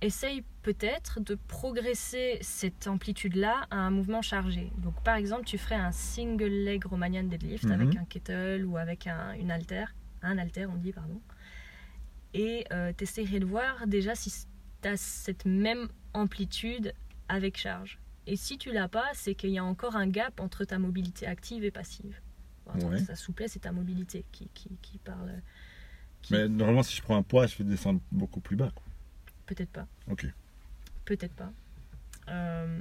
essaye peut-être de progresser cette amplitude-là à un mouvement chargé. Donc par exemple, tu ferais un single leg Romanian deadlift Mhm. avec un kettle ou avec un, une halter, un halter on dit, pardon. Et tu essaierais de voir déjà si tu as cette même amplitude avec charge. Et si tu l'as pas, c'est qu'il y a encore un gap entre ta mobilité active et passive. Ouais. Ta souplesse et ta mobilité qui, qui, qui parle. qui- Mais normalement, si je prends un poids, je vais descendre beaucoup plus bas. Peut-être pas. Ok. Peut-être pas. Euh,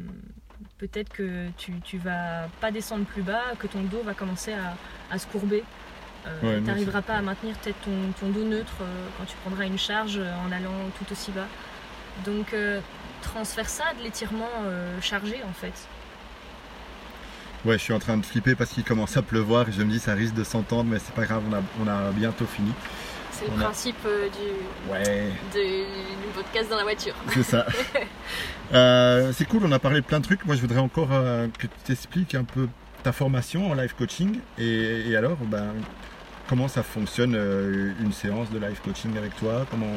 peut-être que tu, tu vas pas descendre plus bas, que ton dos va commencer à, à se courber. Euh, Ouais, tu n'arriveras pas à maintenir peut-être ton, ton dos neutre euh, quand tu prendras une charge en allant tout aussi bas. Donc transfère ça de l'étirement chargé en fait. Ouais, je suis en train de flipper parce qu'il commence à pleuvoir et je me dis ça risque de s'entendre, mais c'est pas grave, on a, on a bientôt fini. C'est le On principe euh, du, Ouais. de- du podcast dans la voiture. C'est ça. Euh, c'est cool, on a parlé de plein de trucs. Moi, je voudrais encore euh, que tu t'expliques un peu ta formation en live coaching et, et alors, ben, comment ça fonctionne euh, une séance de live coaching avec toi? Comment,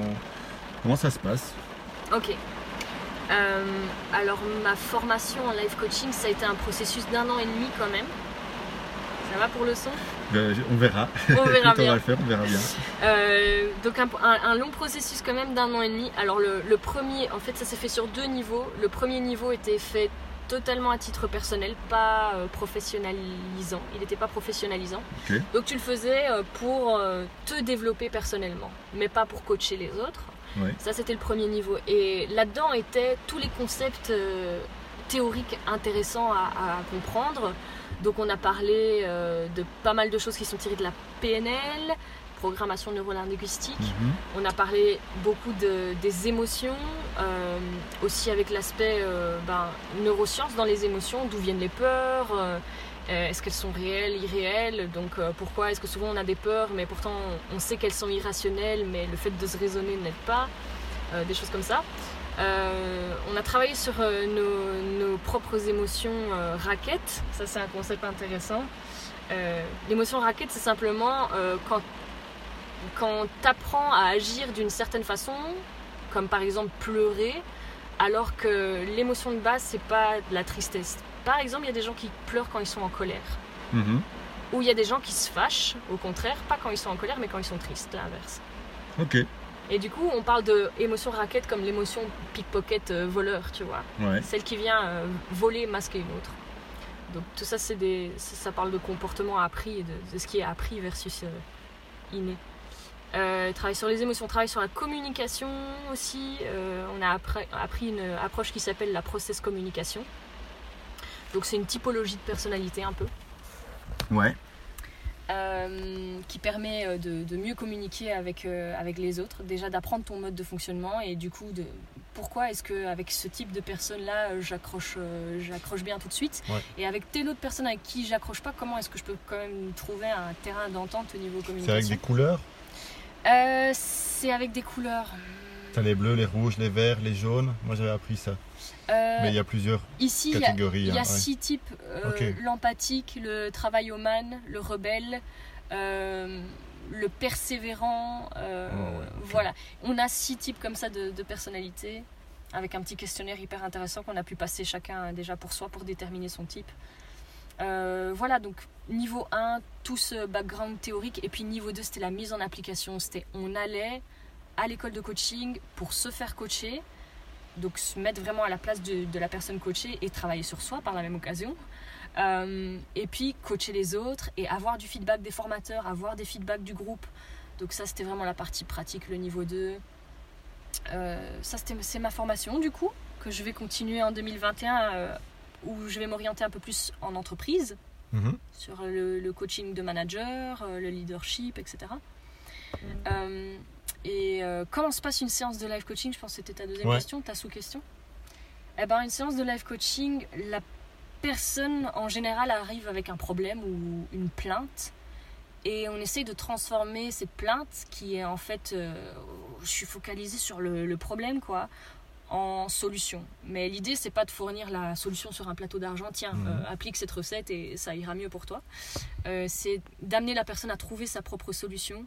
comment ça se passe? Ok. Euh, alors ma formation en live coaching, ça a été un processus d'un an et demi quand même. Ça va pour le son? Euh, On verra. On verra Quand on va bien. le faire, on verra bien. Euh, donc un, un- un long processus quand même d'un an et demi. Alors le, le premier, en fait ça s'est fait sur deux niveaux. Le premier niveau était fait totalement à titre personnel, pas euh, professionnalisant. Il n'était pas professionnalisant. Donc tu le faisais euh, pour euh, te développer personnellement, mais pas pour coacher les autres. Ouais. Ça c'était le premier niveau. Et là-dedans étaient tous les concepts euh, théoriques intéressants à, à comprendre. Donc on a parlé euh, de pas mal de choses qui sont tirées de la PNL, programmation neurolinguistique. Mhm. On a parlé beaucoup de- des émotions, euh, aussi avec l'aspect ben, neurosciences dans les émotions, d'où viennent les peurs, euh, est-ce qu'elles sont réelles, irréelles, donc euh, pourquoi? Est-ce que souvent on a des peurs, mais pourtant on sait qu'elles sont irrationnelles, mais le fait de se raisonner n'aide pas, euh, des choses comme ça. On a travaillé sur nos, propres émotions raquettes, ça c'est un concept intéressant. L'émotion raquette, c'est simplement quand quand tu apprends à agir d'une certaine façon, comme par exemple pleurer, alors que l'émotion de base, c'est pas de la tristesse. Par exemple, il y a des gens qui pleurent quand ils sont en colère. Mhm. Ou il y a des gens qui se fâchent, au contraire, pas quand ils sont en colère, mais quand ils sont tristes, l'inverse. Ok. Et du coup, on parle de émotion raquette comme l'émotion pickpocket euh, voleur, tu vois. Ouais. Celle qui vient euh, voler, masquer une autre. Donc tout ça, c'est des, ça, ça parle de comportement appris de ce qui est appris versus euh, inné. Euh, travaille sur les émotions, travaille sur la communication aussi. Euh, on a appris, une approche qui s'appelle la process communication. Donc c'est une typologie de personnalité un peu. Ouais. Euh, qui permet de, de mieux communiquer avec, euh, avec les autres, déjà d'apprendre ton mode de fonctionnement et du coup de pourquoi est-ce que avec ce type de personne là j'accroche euh, j'accroche bien tout de suite? Ouais. et avec telle autre personne avec qui j'accroche pas comment est-ce que je peux quand même trouver un terrain d'entente au niveau C'est avec communication des couleurs? Euh, c'est avec des couleurs T'as les bleus, les rouges, les verts, les jaunes. Moi, j'avais appris ça. Euh, Mais il y a plusieurs Ici, il y a, catégories. il y a hein, ouais. six types euh, l'empathique, le travail-man, le rebelle, le persévérant. Oh, ouais. Voilà. On a six types comme ça de, de personnalités, avec un petit questionnaire hyper intéressant qu'on a pu passer chacun déjà pour soi pour déterminer son type. Euh, voilà, donc niveau 1, tout ce background théorique, et puis niveau 2, c'était la mise en application. C'était on allait à l'école de coaching pour se faire coacher, donc se mettre vraiment à la place de, la personne coachée et travailler sur soi par la même occasion. Euh, et puis coacher les autres et avoir du feedback des formateurs, avoir des feedbacks du groupe. Donc ça c'était vraiment la partie pratique, le niveau 2. Euh, ça c'est ma formation du coup que je vais continuer en 2021 euh, où je vais m'orienter un peu plus en entreprise Mhm. sur le, le coaching de manager, euh, le leadership, etc. Euh, Et euh, comment se passe une séance de live coaching? Je pense que c'était ta deuxième Ouais. question, ta sous-question. Eh ben, une séance de live coaching, la personne en général arrive avec un problème ou une plainte. Et on essaye de transformer cette plainte, qui est en fait, euh, je suis focalisée sur le, le problème, quoi, en solution. Mais l'idée, c'est pas de fournir la solution sur un plateau d'argent. Tiens, euh, applique cette recette et ça ira mieux pour toi. Euh, c'est d'amener la personne à trouver sa propre solution,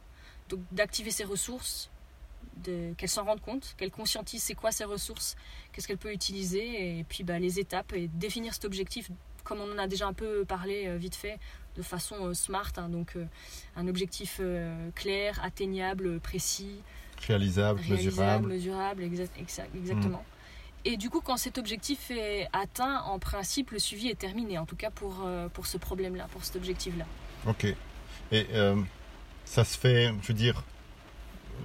donc d'activer ses ressources, de- qu'elle s'en rende compte, qu'elle conscientise c'est quoi ses ressources, qu'est-ce qu'elle peut utiliser, et puis bah, les étapes, et définir cet objectif, comme on en a déjà un peu parlé euh, vite fait, de façon smart, hein, donc un objectif clair, atteignable, précis, Réalisable, réalisable, mesurable. mesurable, exa- exa- exactement. Et du coup, quand cet objectif est atteint, en principe, le suivi est terminé, en tout cas pour, euh, pour ce problème-là, pour cet objectif-là. Ok. Et euh, ça se fait, je veux dire,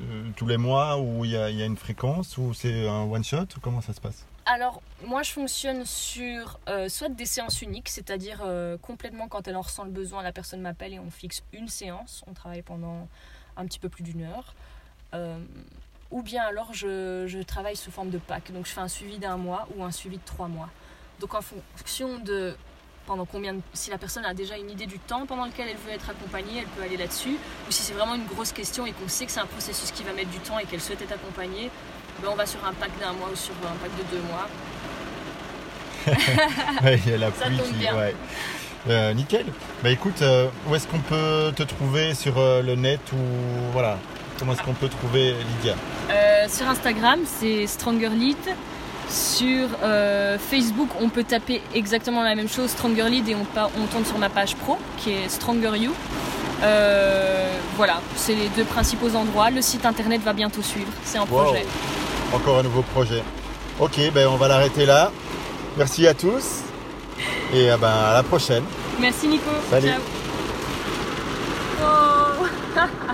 euh, tous les mois ou il y, y a une fréquence ou c'est un one shot ou comment ça se passe? Alors, moi, je fonctionne sur soit des séances uniques, c'est-à-dire complètement quand elle en ressent le besoin, la personne m'appelle et on fixe une séance. On travaille pendant un petit peu plus d'une heure. Euh, ou bien alors, je, je travaille sous forme de pack. Donc, je fais un suivi d'un mois ou un suivi de trois mois. Donc, en fonction de pendant combien de- si la personne a déjà une idée du temps pendant lequel elle veut être accompagnée, elle peut aller là-dessus. Ou si c'est vraiment une grosse question et qu'on sait que c'est un processus qui va mettre du temps et qu'elle souhaite être accompagnée, ben, on va sur un pack d'un mois ou sur un pack de deux mois. Ouais, il y a la Ça pluie tombe qui. bien. ouais. Euh, nickel. Bah écoute, euh, où est-ce qu'on peut te trouver sur euh, le net ou voilà? Comment est-ce qu'on peut trouver Lydia? Euh, sur Instagram, c'est Stronger Lead. Sur euh, Facebook, on peut taper exactement la même chose, Stronger Lead, et on, on tombe sur ma page pro, qui est Stronger You. Euh, voilà, c'est les deux principaux endroits. Le site internet va bientôt suivre, c'est Wow. projet. Encore un nouveau projet. Ok, ben on va l'arrêter là. Merci à tous et euh, ben, à la prochaine. Merci Nico. Salut. Ciao. Oh.